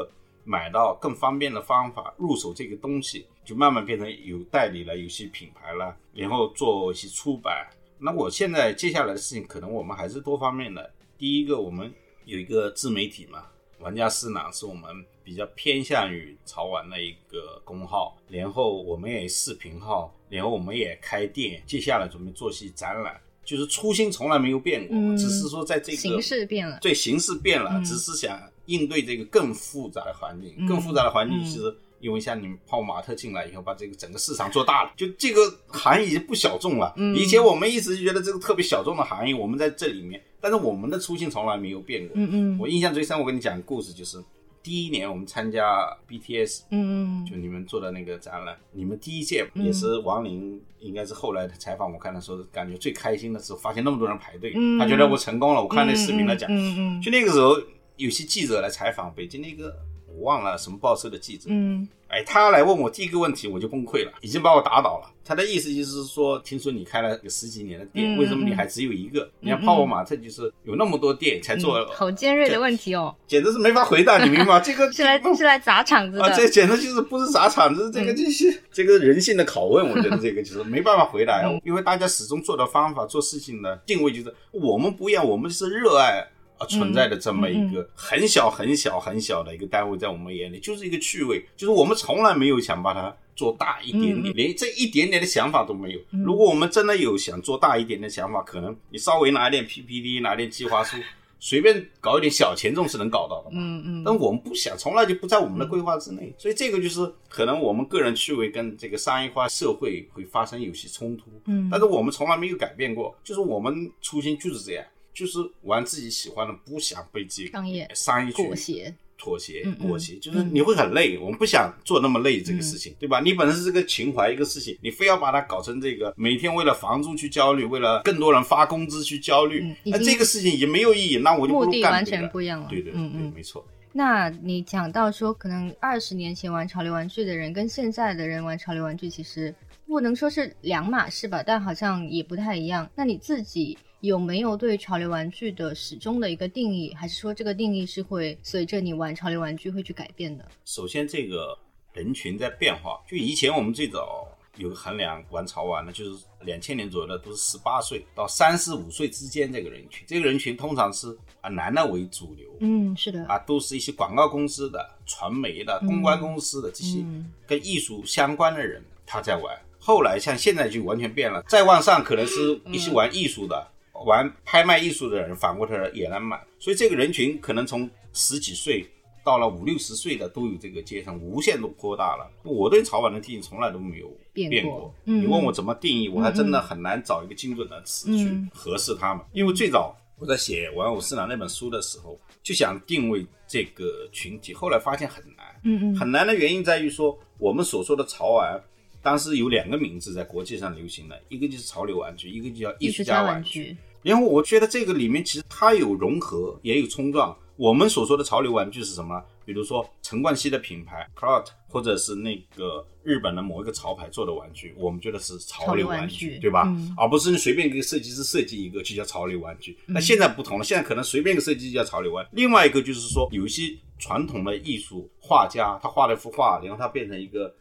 买到更方便的方法入手这个东西，就慢慢变成有代理了，有些品牌了，然后做一些出版。那我现在接下来的事情，可能我们还是多方面的。第一个，我们有一个自媒体嘛，玩家思囊是我们比较偏向于潮玩的一个公号。然后我们也视频号，然后我们也开店。接下来准备做些展览，就是初心从来没有变过，只是说在这个形式变了，对形式变了，只是想。应对这个更复杂的环境，更复杂的环境，其实因为像你们泡马特进来以后，把这个整个市场做大了，就这个行业已经不小众了。以前我们一直觉得这个特别小众的行业，我们在这里面，但是我们的初心从来没有变过。嗯嗯，我印象最深，我跟你讲故事，就是第一年我们参加 BTS，嗯嗯，就你们做的那个展览，你们第一届也是王林，应该是后来的采访我看的时候，感觉最开心的时候，发现那么多人排队，他觉得我成功了。我看那视频来讲，嗯嗯，就那个时候。有些记者来采访北京那个，我忘了什么报社的记者。嗯，哎，他来问我第一个问题，我就崩溃了，已经把我打倒了。他的意思就是说，听说你开了有十几年的店，为什么你还只有一个？你看泡泡玛特就是有那么多店才做。好尖锐的问题哦，简直是没法回答，你明白吗？这个是来是来砸场子的。这简直就是不是砸场子，这个就是这个人性的拷问。我觉得这个就是没办法回答，因为大家始终做的方法、做事情的定位就是我们不一样，我们是热爱。啊，存在的这么一个很小很小很小的一个单位，在我们眼里就是一个趣味，就是我们从来没有想把它做大一点点，连这一点点的想法都没有。如果我们真的有想做大一点的想法，可能你稍微拿一点 PPT，拿点计划书，随便搞一点小钱，总是能搞到的嘛。嗯嗯。但我们不想，从来就不在我们的规划之内，所以这个就是可能我们个人趣味跟这个商业化社会会发生有些冲突。嗯。但是我们从来没有改变过，就是我们初心就是这样。就是玩自己喜欢的，不想被这个商业商业妥协妥协妥协，就是你会很累。我们不想做那么累这个事情，对吧？你本身是这个情怀一个事情，你非要把它搞成这个每天为了房租去焦虑，为了更多人发工资去焦虑，那这个事情也没有意义。那我就目的完全不一样了。对对，嗯嗯，没错。那你讲到说，可能二十年前玩潮流玩具的人跟现在的人玩潮流玩具，其实不能说是两码事吧，但好像也不太一样。那你自己？有没有对潮流玩具的始终的一个定义，还是说这个定义是会随着你玩潮流玩具会去改变的？首先，这个人群在变化。就以前我们最早有个衡量玩潮玩的，就是两千年左右的都是十八岁到三十五岁之间这个人群，这个人群通常是啊男的为主流，嗯，是的，啊都是一些广告公司的、传媒的、公关公司的这些跟艺术相关的人他在玩。后来像现在就完全变了，再往上可能是一些玩艺术的、玩拍卖艺术的人，反过头来也来买，所以这个人群可能从十几岁。到了五六十岁的都有这个阶层，无限度扩大了。我对潮玩的定义从来都没有变过。你问我怎么定义，我还真的很难找一个精准的词去合适他们。因为最早我在写《玩偶市场》那本书的时候，就想定位这个群体，后来发现很难。嗯嗯，很难的原因在于说，我们所说的潮玩，当时有两个名字在国际上流行的，一个就是潮流玩具，一个就叫艺术家玩具。然后我觉得这个里面其实它有融合，也有冲撞。我们所说的潮流玩具是什么？比如说陈冠希的品牌 Clout，或者是那个日本的某一个潮牌做的玩具，我们觉得是潮流玩具，对吧？而不是你随便给设计师设计一个就叫潮流玩具。那现在不同了，现在可能随便一个设计就叫潮流玩。另外一个就是说，有一些传统的艺术画家，他画了一幅画，然后他变成一个。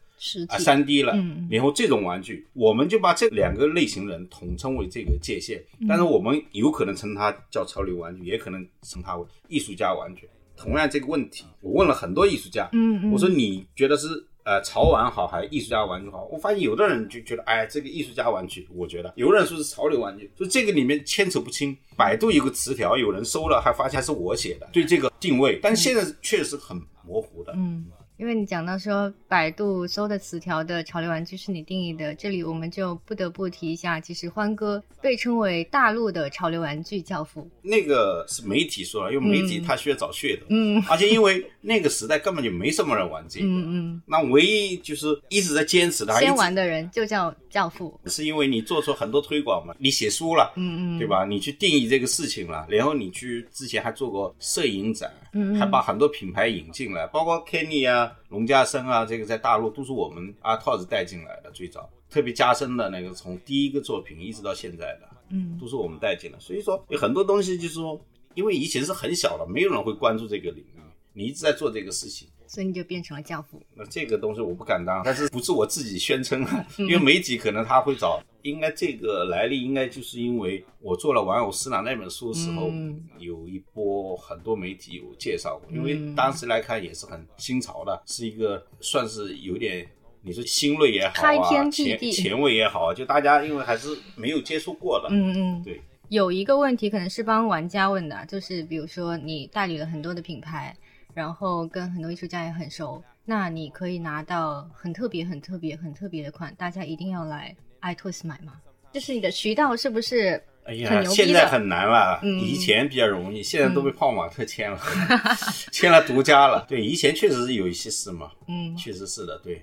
啊，三 D 了，嗯然后这种玩具，我们就把这两个类型人统称为这个界限。但是我们有可能称它叫潮流玩具，也可能称它为艺术家玩具。同样这个问题，我问了很多艺术家，嗯，我说你觉得是呃潮玩好还是艺术家玩具好？我发现有的人就觉得，哎，这个艺术家玩具，我觉得有的人说是潮流玩具，所以这个里面牵扯不清。百度有个词条，有人搜了，还发现是我写的，对这个定位，但现在确实很模糊的，嗯。因为你讲到说百度搜的词条的潮流玩具是你定义的，这里我们就不得不提一下，其实欢哥被称为大陆的潮流玩具教父。那个是媒体说了，因为媒体他需要找噱头，嗯，而且因为那个时代根本就没什么人玩这个，嗯嗯，那唯一就是一直在坚持的，先玩的人就叫教父，是因为你做出很多推广嘛，你写书了，嗯嗯，对吧？你去定义这个事情了，然后你去之前还做过摄影展，嗯，还把很多品牌引进来，包括 Kenny 啊。龙家生啊，这个在大陆都是我们阿套子带进来的，最早特别加深的那个，从第一个作品一直到现在的，嗯，都是我们带进的。所以说有很多东西就是说，因为以前是很小的，没有人会关注这个领域，你一直在做这个事情。所以你就变成了教父。那这个东西我不敢当，但是不是我自己宣称啊？因为媒体可能他会找，应该这个来历应该就是因为我做了《玩偶师郎》那本书的时候，有一波很多媒体有介绍过。因为当时来看也是很新潮的，是一个算是有点你说新锐也好啊，前前卫也好，就大家因为还是没有接触过的。嗯嗯，对。有一个问题可能是帮玩家问的，就是比如说你代理了很多的品牌。然后跟很多艺术家也很熟，那你可以拿到很特别、很特别、很特别的款，大家一定要来 iToys 买吗？就是你的渠道是不是？哎呀，现在很难了，以前比较容易，现在都被泡玛特签了，签了独家了。对，以前确实是有一些事嘛，嗯，确实是的，对。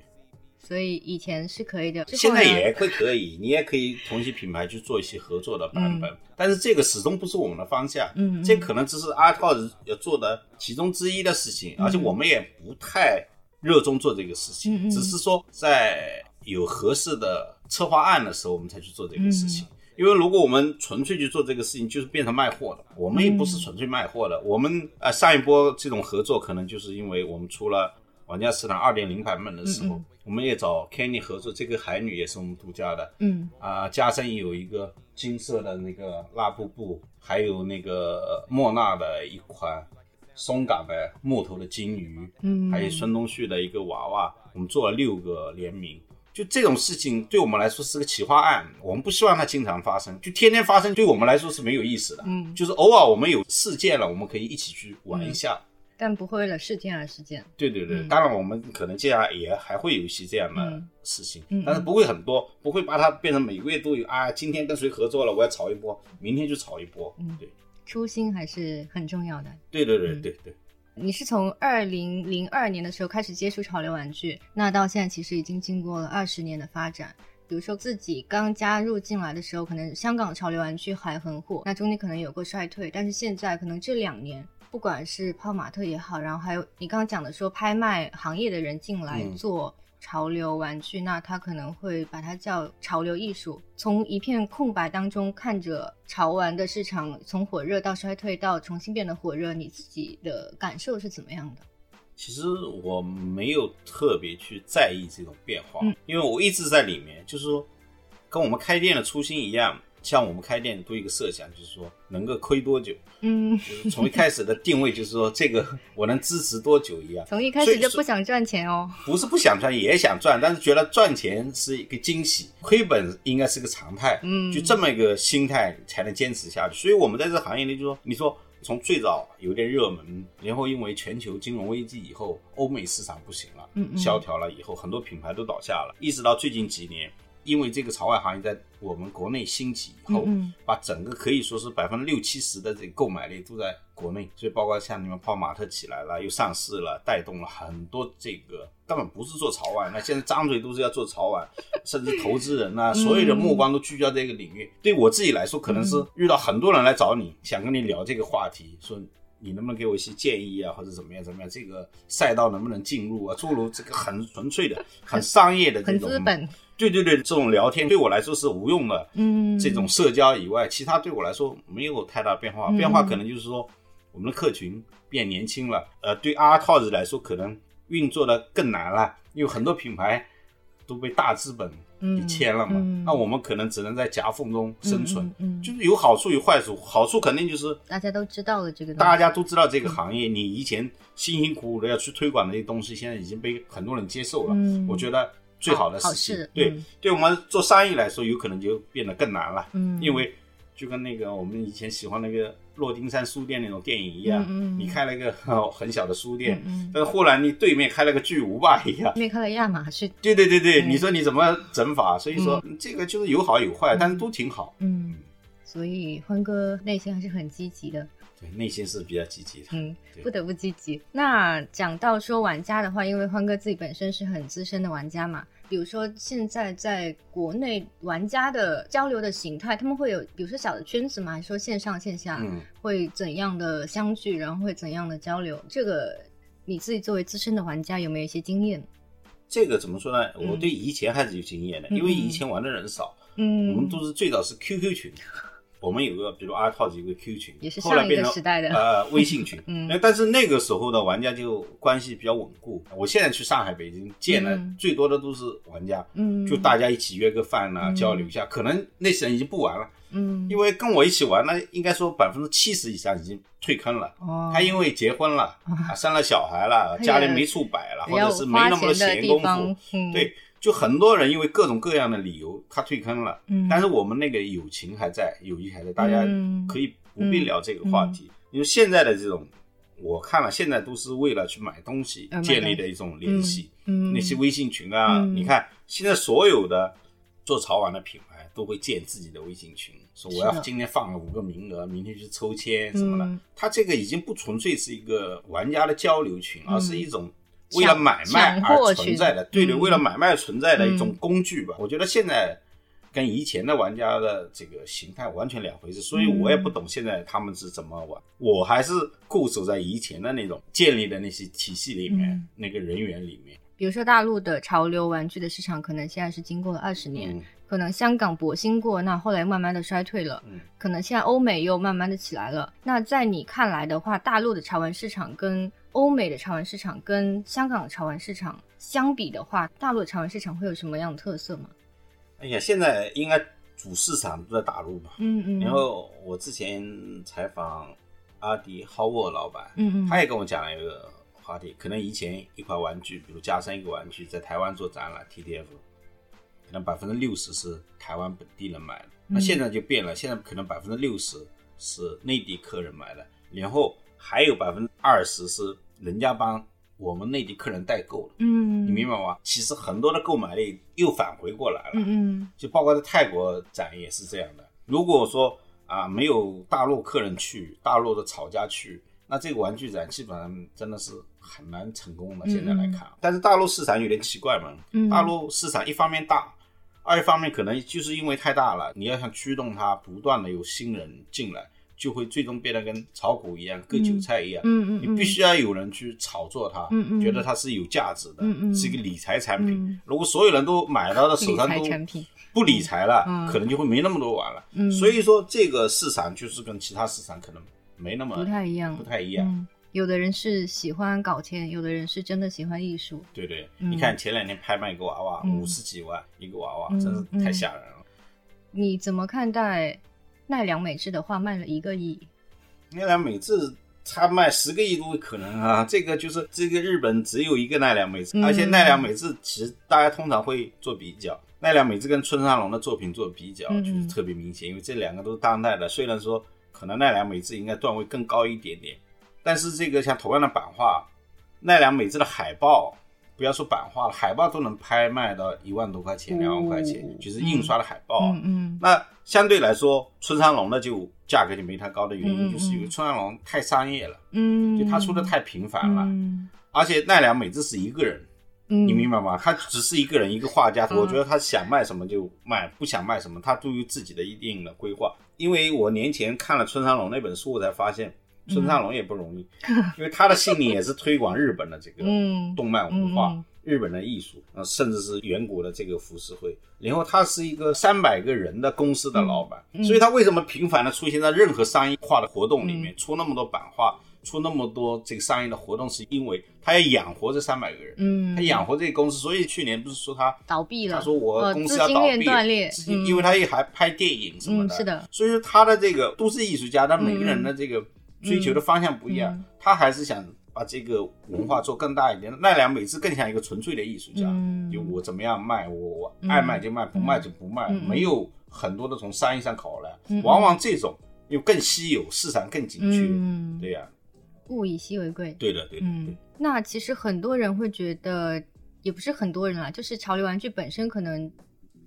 所以以前是可以的，现在也会可以，你也可以同一些品牌去做一些合作的版本，但是这个始终不是我们的方向，嗯，这可能只是阿套要做的其中之一的事情，而且我们也不太热衷做这个事情，只是说在有合适的策划案的时候，我们才去做这个事情。因为如果我们纯粹去做这个事情，就是变成卖货的。我们也不是纯粹卖货的，我们呃上一波这种合作，可能就是因为我们出了玩家市场二点零版本的时候。我们也找 Kenny 合作，这个海女也是我们独家的。嗯啊，加深有一个金色的那个蜡布布，还有那个莫纳的一款松岗的木头的金鱼，嗯，还有孙东旭的一个娃娃，我们做了六个联名。就这种事情对我们来说是个企划案，我们不希望它经常发生，就天天发生，对我们来说是没有意思的。嗯，就是偶尔我们有事件了，我们可以一起去玩一下。但不会为了事件而事件。对对对，当然我们可能接下来也还会有一些这样的事情，但是不会很多，不会把它变成每个月都有啊。今天跟谁合作了，我要炒一波，明天就炒一波。嗯，对，初心还是很重要的。对对对对对。你是从二零零二年的时候开始接触潮流玩具，那到现在其实已经经过了二十年的发展。比如说自己刚加入进来的时候，可能香港潮流玩具还很火，那中间可能有过衰退，但是现在可能这两年。不管是泡玛特也好，然后还有你刚刚讲的说拍卖行业的人进来做潮流玩具，那他可能会把它叫潮流艺术。从一片空白当中看着潮玩的市场从火热到衰退到重新变得火热，你自己的感受是怎么样的？其实我没有特别去在意这种变化，因为我一直在里面。就是说跟我们开店的初心一样。像我们开店都有一个设想，就是说能够亏多久，嗯，就是从一开始的定位就是说这个我能支持多久一样。从一开始就不想赚钱哦，不是不想赚，也想赚，但是觉得赚钱是一个惊喜，亏本应该是个常态，嗯，就这么一个心态才能坚持下去。所以我们在这行业里，就说你说从最早有点热门，然后因为全球金融危机以后，欧美市场不行了，嗯，萧条了以后，很多品牌都倒下了，一直到最近几年。因为这个潮外行业在我们国内兴起以后，把整个可以说是百分之六七十的这个购买力都在国内，所以包括像你们泡玛特起来了，又上市了，带动了很多这个根本不是做潮玩，那现在张嘴都是要做潮玩，甚至投资人呐，所有的目光都聚焦这个领域。对我自己来说，可能是遇到很多人来找你，想跟你聊这个话题，说你能不能给我一些建议啊，或者怎么样怎么样，这个赛道能不能进入啊？诸如这个很纯粹的、很商业的这种。很资本。对对对，这种聊天对我来说是无用的。嗯，这种社交以外，其他对我来说没有太大变化。变化可能就是说，我们的客群变年轻了。呃，对阿套子来说，可能运作的更难了，因为很多品牌都被大资本给签了嘛。那我们可能只能在夹缝中生存。嗯，就是有好处有坏处。好处肯定就是大家都知道了这个，大家都知道这个行业。你以前辛辛苦苦的要去推广的这些东西，现在已经被很多人接受了。嗯，我觉得。最好的事情，对，对我们做生意来说，有可能就变得更难了。嗯，因为就跟那个我们以前喜欢那个洛丁山书店那种电影一样，嗯，你开了一个很小的书店，嗯，但是忽然你对面开了个巨无霸一样，对面开了亚马逊，对对对对，你说你怎么整法？所以说这个就是有好有坏，但是都挺好。嗯，所以欢哥内心还是很积极的。对，内心是比较积极的。嗯，不得不积极。那讲到说玩家的话，因为欢哥自己本身是很资深的玩家嘛，比如说现在在国内玩家的交流的形态，他们会有比如说小的圈子嘛，说线上线下会怎样的相聚，然后会怎样的交流？这个你自己作为资深的玩家有没有一些经验？这个怎么说呢？我对以前还是有经验的，因为以前玩的人少，嗯，我们都是最早是 QQ 群。我们有个，比如阿套子有个 Q 群，也是上一个时代的呃微信群，嗯，但是那个时候的玩家就关系比较稳固。我现在去上海、北京见了最多的都是玩家，嗯，就大家一起约个饭呐，交流一下。可能那些人已经不玩了，嗯，因为跟我一起玩，那应该说百分之七十以上已经退坑了。哦，他因为结婚了，生了小孩了，家里没处摆了，或者是没那么多闲工夫，对。就很多人因为各种各样的理由，他退坑了。嗯，但是我们那个友情还在，友谊还在，大家可以不必聊这个话题。因为现在的这种，我看了，现在都是为了去买东西建立的一种联系。嗯，那些微信群啊，你看现在所有的做潮玩的品牌都会建自己的微信群，说我要今天放了五个名额，明天去抽签什么的。他这个已经不纯粹是一个玩家的交流群，而是一种。为了买卖而存在的，对对，为了买卖存在的一种工具吧。我觉得现在跟以前的玩家的这个形态完全两回事，所以我也不懂现在他们是怎么玩。我还是固守在以前的那种建立的那些体系里面，那个人员里面。比如说大陆的潮流玩具的市场，可能现在是经过了二十年，可能香港博兴过，那后来慢慢的衰退了，可能现在欧美又慢慢的起来了。那在你看来的话，大陆的潮玩市场跟欧美的潮玩市场跟香港的潮玩市场相比的话，大陆的潮玩市场会有什么样的特色吗？哎呀，现在应该主市场都在大陆嘛。嗯嗯。然后我之前采访阿迪 Howard 老板，嗯嗯，他也跟我讲了一个话题，可能以前一块玩具，比如加深一个玩具，在台湾做展览，TTF，可能百分之六十是台湾本地人买的，那现在就变了，现在可能百分之六十是内地客人买的，然后。还有百分之二十是人家帮我们内地客人代购的，嗯，你明白吗？其实很多的购买力又返回过来了，嗯嗯，就包括在泰国展也是这样的。如果说啊没有大陆客人去，大陆的厂家去，那这个玩具展基本上真的是很难成功的。现在来看，但是大陆市场有点奇怪嘛，大陆市场一方面大，二一方面可能就是因为太大了，你要想驱动它，不断的有新人进来。就会最终变得跟炒股一样，割韭菜一样。嗯嗯，你必须要有人去炒作它，嗯嗯，觉得它是有价值的，嗯嗯，是一个理财产品。如果所有人都买到的手上都不理财了，可能就会没那么多玩了。嗯，所以说这个市场就是跟其他市场可能没那么不太一样，不太一样。有的人是喜欢搞钱，有的人是真的喜欢艺术。对对，嗯你看前两天拍卖一个娃娃，嗯五十几万一个娃娃，嗯真是太吓人了。你怎么看待奈良美智的话卖了一个亿？奈良美智他卖十个亿都有可能啊，这个就是这个日本只有一个奈良美智，嗯而且奈良美智其实大家通常会做比较，奈良美智跟村上隆的作品做比较，嗯就是特别明显，因为这两个都是当代的，虽然说可能奈良美智应该段位更高一点点，但是这个像同样的版画，奈良美智的海报。不要说版画了，海报都能拍卖到一万多块钱、两万块钱哦，就是印刷的海报。嗯嗯那相对来说，村上龙的就价格就没它高的原因，就是因为村上龙太商业了，嗯，就他出的太频繁了，嗯而且奈良美智是一个人，嗯，你明白吗？他只是一个人，一个画家，嗯我觉得他想卖什么就卖，不想卖什么，他都有自己的一定的规划。因为我年前看了村上龙那本书，我才发现村上龙也不容易，因为他的信念也是推广日本的这个嗯动漫文化。日本的艺术，呃，甚至是远古的这个浮世绘。然后他是一个三百个人的公司的老板，嗯所以他为什么频繁的出现在任何商业化的活动里面，出那么多版画，出那么多这个商业的活动，是因为他要养活这三百个人，嗯，他养活这个公司。所以去年不是说他倒闭了，他说我呃公司要倒闭，因为他也还拍电影什么的，嗯是的，所以说他的这个都是艺术家，但每个人的这个追求的方向不一样，嗯他还是想把这个文化做更大一点。奈良美智更像一个纯粹的艺术家，嗯就我怎么样卖，我我爱卖就卖，不卖就不卖，没有很多的从商业上考量，嗯往往这种又更稀有，市场更紧缺。嗯，对呀、物以稀为贵。对的，对的，对嗯，那其实很多人会觉得，也不是很多人啦，就是潮流玩具本身可能，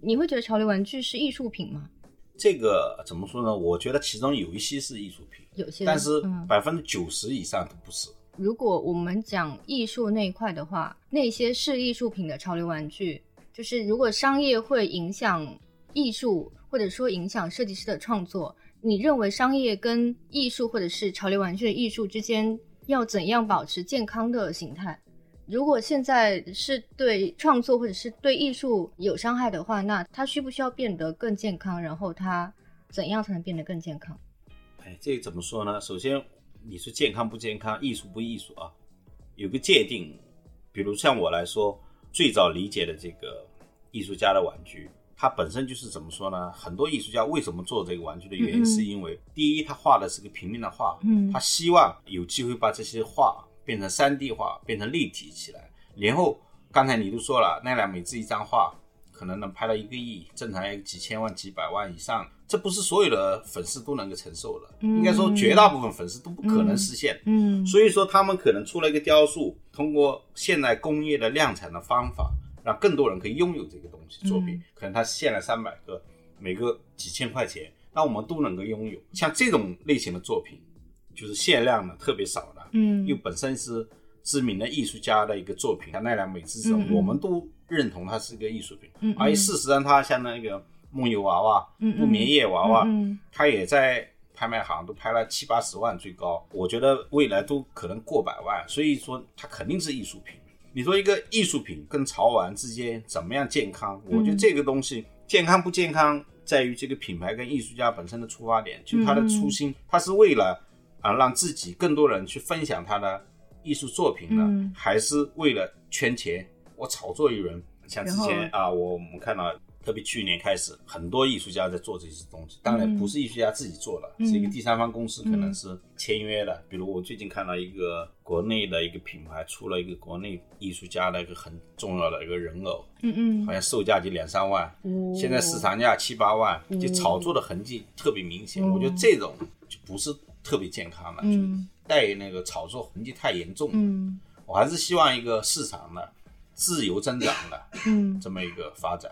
你会觉得潮流玩具是艺术品吗？这个怎么说呢？我觉得其中有一些是艺术品，有些，但是嗯，百分之九十以上都不是。如果我们讲艺术那一块的话，那些是艺术品的潮流玩具，就是如果商业会影响艺术，或者说影响设计师的创作，你认为商业跟艺术或者是潮流玩具的艺术之间要怎样保持健康的形态？如果现在是对创作或者是对艺术有伤害的话，那它需不需要变得更健康？然后它怎样才能变得更健康？哎，这个怎么说呢？首先，你说健康不健康，艺术不艺术啊，有个界定。比如像我来说，最早理解的这个艺术家的玩具，它本身就是怎么说呢？很多艺术家为什么做这个玩具的原因，是因为第一，他画的是个平面的画，嗯他希望有机会把这些画变成三 D 画，变成立体起来。然后刚才你都说了，奈良美智一张画可能能拍到一个亿，正常要几千万、几百万以上，这不是所有的粉丝都能够承受的。嗯应该说，绝大部分粉丝都不可能实现。嗯所以说，他们可能出了一个雕塑，通过现代工业的量产的方法，让更多人可以拥有这个东西作品。嗯可能他限了三百个，每个几千块钱，那我们都能够拥有。像这种类型的作品，就是限量的，特别少的，嗯。又本身是知名的艺术家的一个作品，像奈良美智这种，嗯嗯。我们都认同它是一个艺术品。嗯嗯而且事实上，它像那个梦游娃娃、嗯嗯。不眠夜娃娃，嗯它也在拍卖行都拍了七八十万最高，我觉得未来都可能过百万，所以说它肯定是艺术品。你说一个艺术品跟潮玩之间怎么样健康？我觉得这个东西健康不健康，在于这个品牌跟艺术家本身的出发点，就他的初心，他是为了啊让自己更多人去分享他的艺术作品呢，嗯还是为了圈钱？我炒作一轮，像之前啊，我我们看到。特别去年开始，很多艺术家在做这些东西，当然不是艺术家自己做的，嗯是一个第三方公司，可能是签约的。比如我最近看到一个国内的一个品牌出了一个国内艺术家的一个很重要的一个人偶，嗯嗯好像售价就两三万，哦现在市场价七八万，就炒作的痕迹特别明显。哦我觉得这种就不是特别健康了，嗯带那个炒作痕迹太严重。嗯我还是希望一个市场的自由增长的嗯，这么一个发展。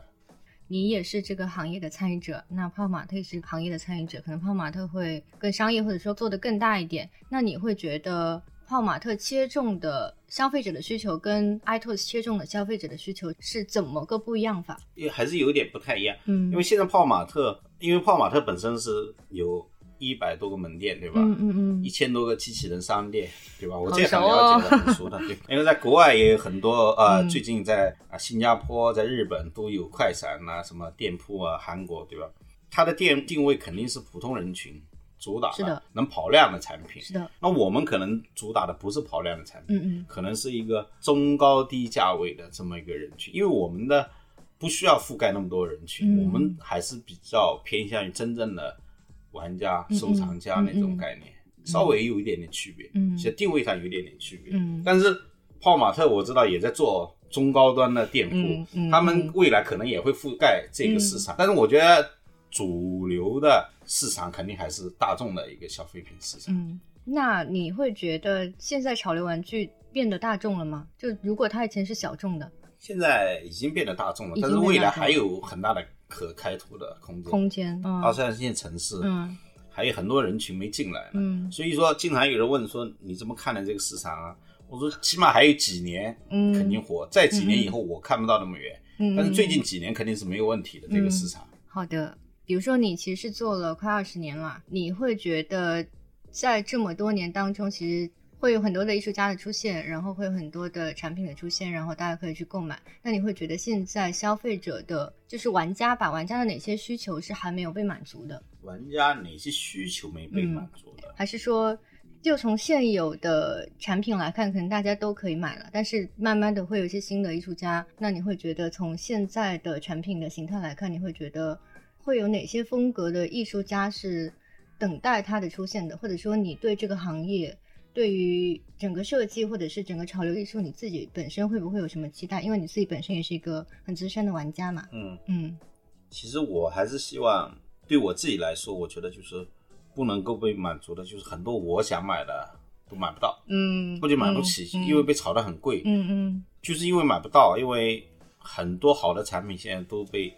你也是这个行业的参与者，那泡玛特也是行业的参与者，可能泡玛特会更商业，或者说做得更大一点。那你会觉得泡玛特切中的消费者的需求跟 iToys 切中的消费者的需求是怎么个不一样法？也还是有点不太一样，嗯因为现在泡玛特，因为泡玛特本身是有一百多个门店，对吧？嗯嗯嗯一千多个机器人商店，对吧？我这很了解的，很熟的。对，因为在国外也有很多呃，嗯最近在啊新加坡、在日本都有快闪啊，什么店铺啊，韩国对吧？它的店定位肯定是普通人群，主打的能跑量的产品。是的，那我们可能主打的不是跑量的产品，嗯嗯可能是一个中高低价位的这么一个人群，因为我们的不需要覆盖那么多人群，嗯我们还是比较偏向于真正的玩家、收藏家那种概念，稍微有一点点区别，嗯其实定位上有一点点区别。嗯但是泡玛特我知道也在做中高端的店铺，他们未来可能也会覆盖这个市场，但是我觉得主流的市场肯定还是大众的一个消费品市场。嗯。那你会觉得现在潮流玩具变得大众了吗？就如果它以前是小众的现在已经变得大众了但是未来还有很大的可开拓的空间。空间，嗯二三线城市，嗯还有很多人群没进来呢。嗯所以说，经常有人问说你怎么看待这个市场啊？我说起码还有几年嗯，肯定火，再几年以后我看不到那么远，嗯，但是最近几年肯定是没有问题的这个市场。好的，比如说你其实是做了快二十年了，你会觉得在这么多年当中，其实会有很多的艺术家的出现，然后会有很多的产品的出现，然后大家可以去购买。那你会觉得现在消费者的，就是玩家吧，玩家的哪些需求是还没有被满足的？玩家哪些需求没被满足的？还是说，就从现有的产品来看，可能大家都可以买了，但是慢慢的会有一些新的艺术家，那你会觉得从现在的产品的形态来看，你会觉得会有哪些风格的艺术家是等待它的出现的，或者说你对这个行业？对于整个设计或者是整个潮流艺术，你自己本身会不会有什么期待？因为你自己本身也是一个很资深的玩家嘛。嗯，嗯其实我还是希望，对我自己来说，我觉得就是不能够被满足的，就是很多我想买的都买不到，嗯，或者买不起，嗯因为被炒得很贵。嗯嗯就是因为买不到，因为很多好的产品现在都被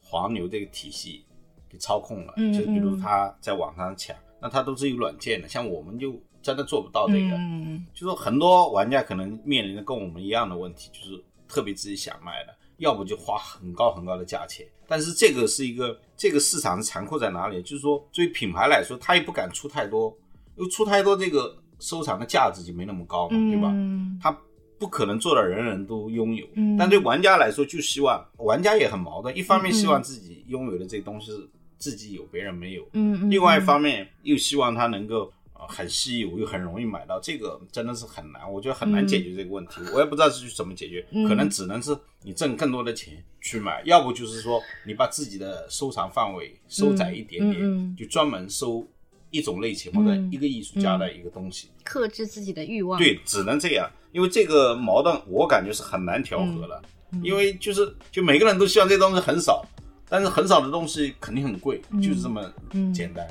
黄牛这个体系给操控了。嗯就比如嗯他在网上抢，那他都是有软件的，像我们就真的做不到这个。嗯就说很多玩家可能面临的跟我们一样的问题，就是特别自己想卖的，要不就花很高很高的价钱。但是这个是一个这个市场残酷在哪里？就是说，对于品牌来说，他也不敢出太多，因为出太多，这个收藏的价值就没那么高嘛，对吧？嗯他不可能做到人人都拥有，嗯但对玩家来说，就希望玩家也很矛盾，一方面希望自己拥有的这东西是自己有，别人没有；嗯嗯，另外一方面又希望他能够呃很稀有又很容易买到，这个真的是很难，我觉得很难解决这个问题。我也不知道是怎么解决，嗯可能只能是你挣更多的钱去买，要不就是说你把自己的收藏范围收窄一点点，就专门收一种类型或者嗯一个艺术家的一个东西。克制自己的欲望。对，只能这样，因为这个矛盾我感觉是很难调和的，嗯因为就是就每个人都希望这东西很少，但是很少的东西肯定很贵，嗯就是这么嗯简单。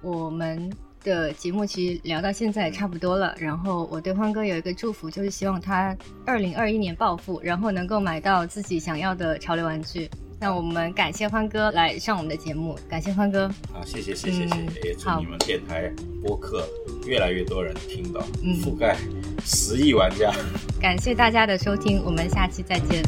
我们的节目其实聊到现在也差不多了，然后我对欢哥有一个祝福，就是希望他二零二一年暴富，然后能够买到自己想要的潮流玩具。那我们感谢欢哥来上我们的节目，感谢欢哥。好，谢谢谢谢谢嗯谢，也祝你们电台播客越来越多人听到，嗯覆盖十亿玩家。感谢大家的收听，我们下期再见。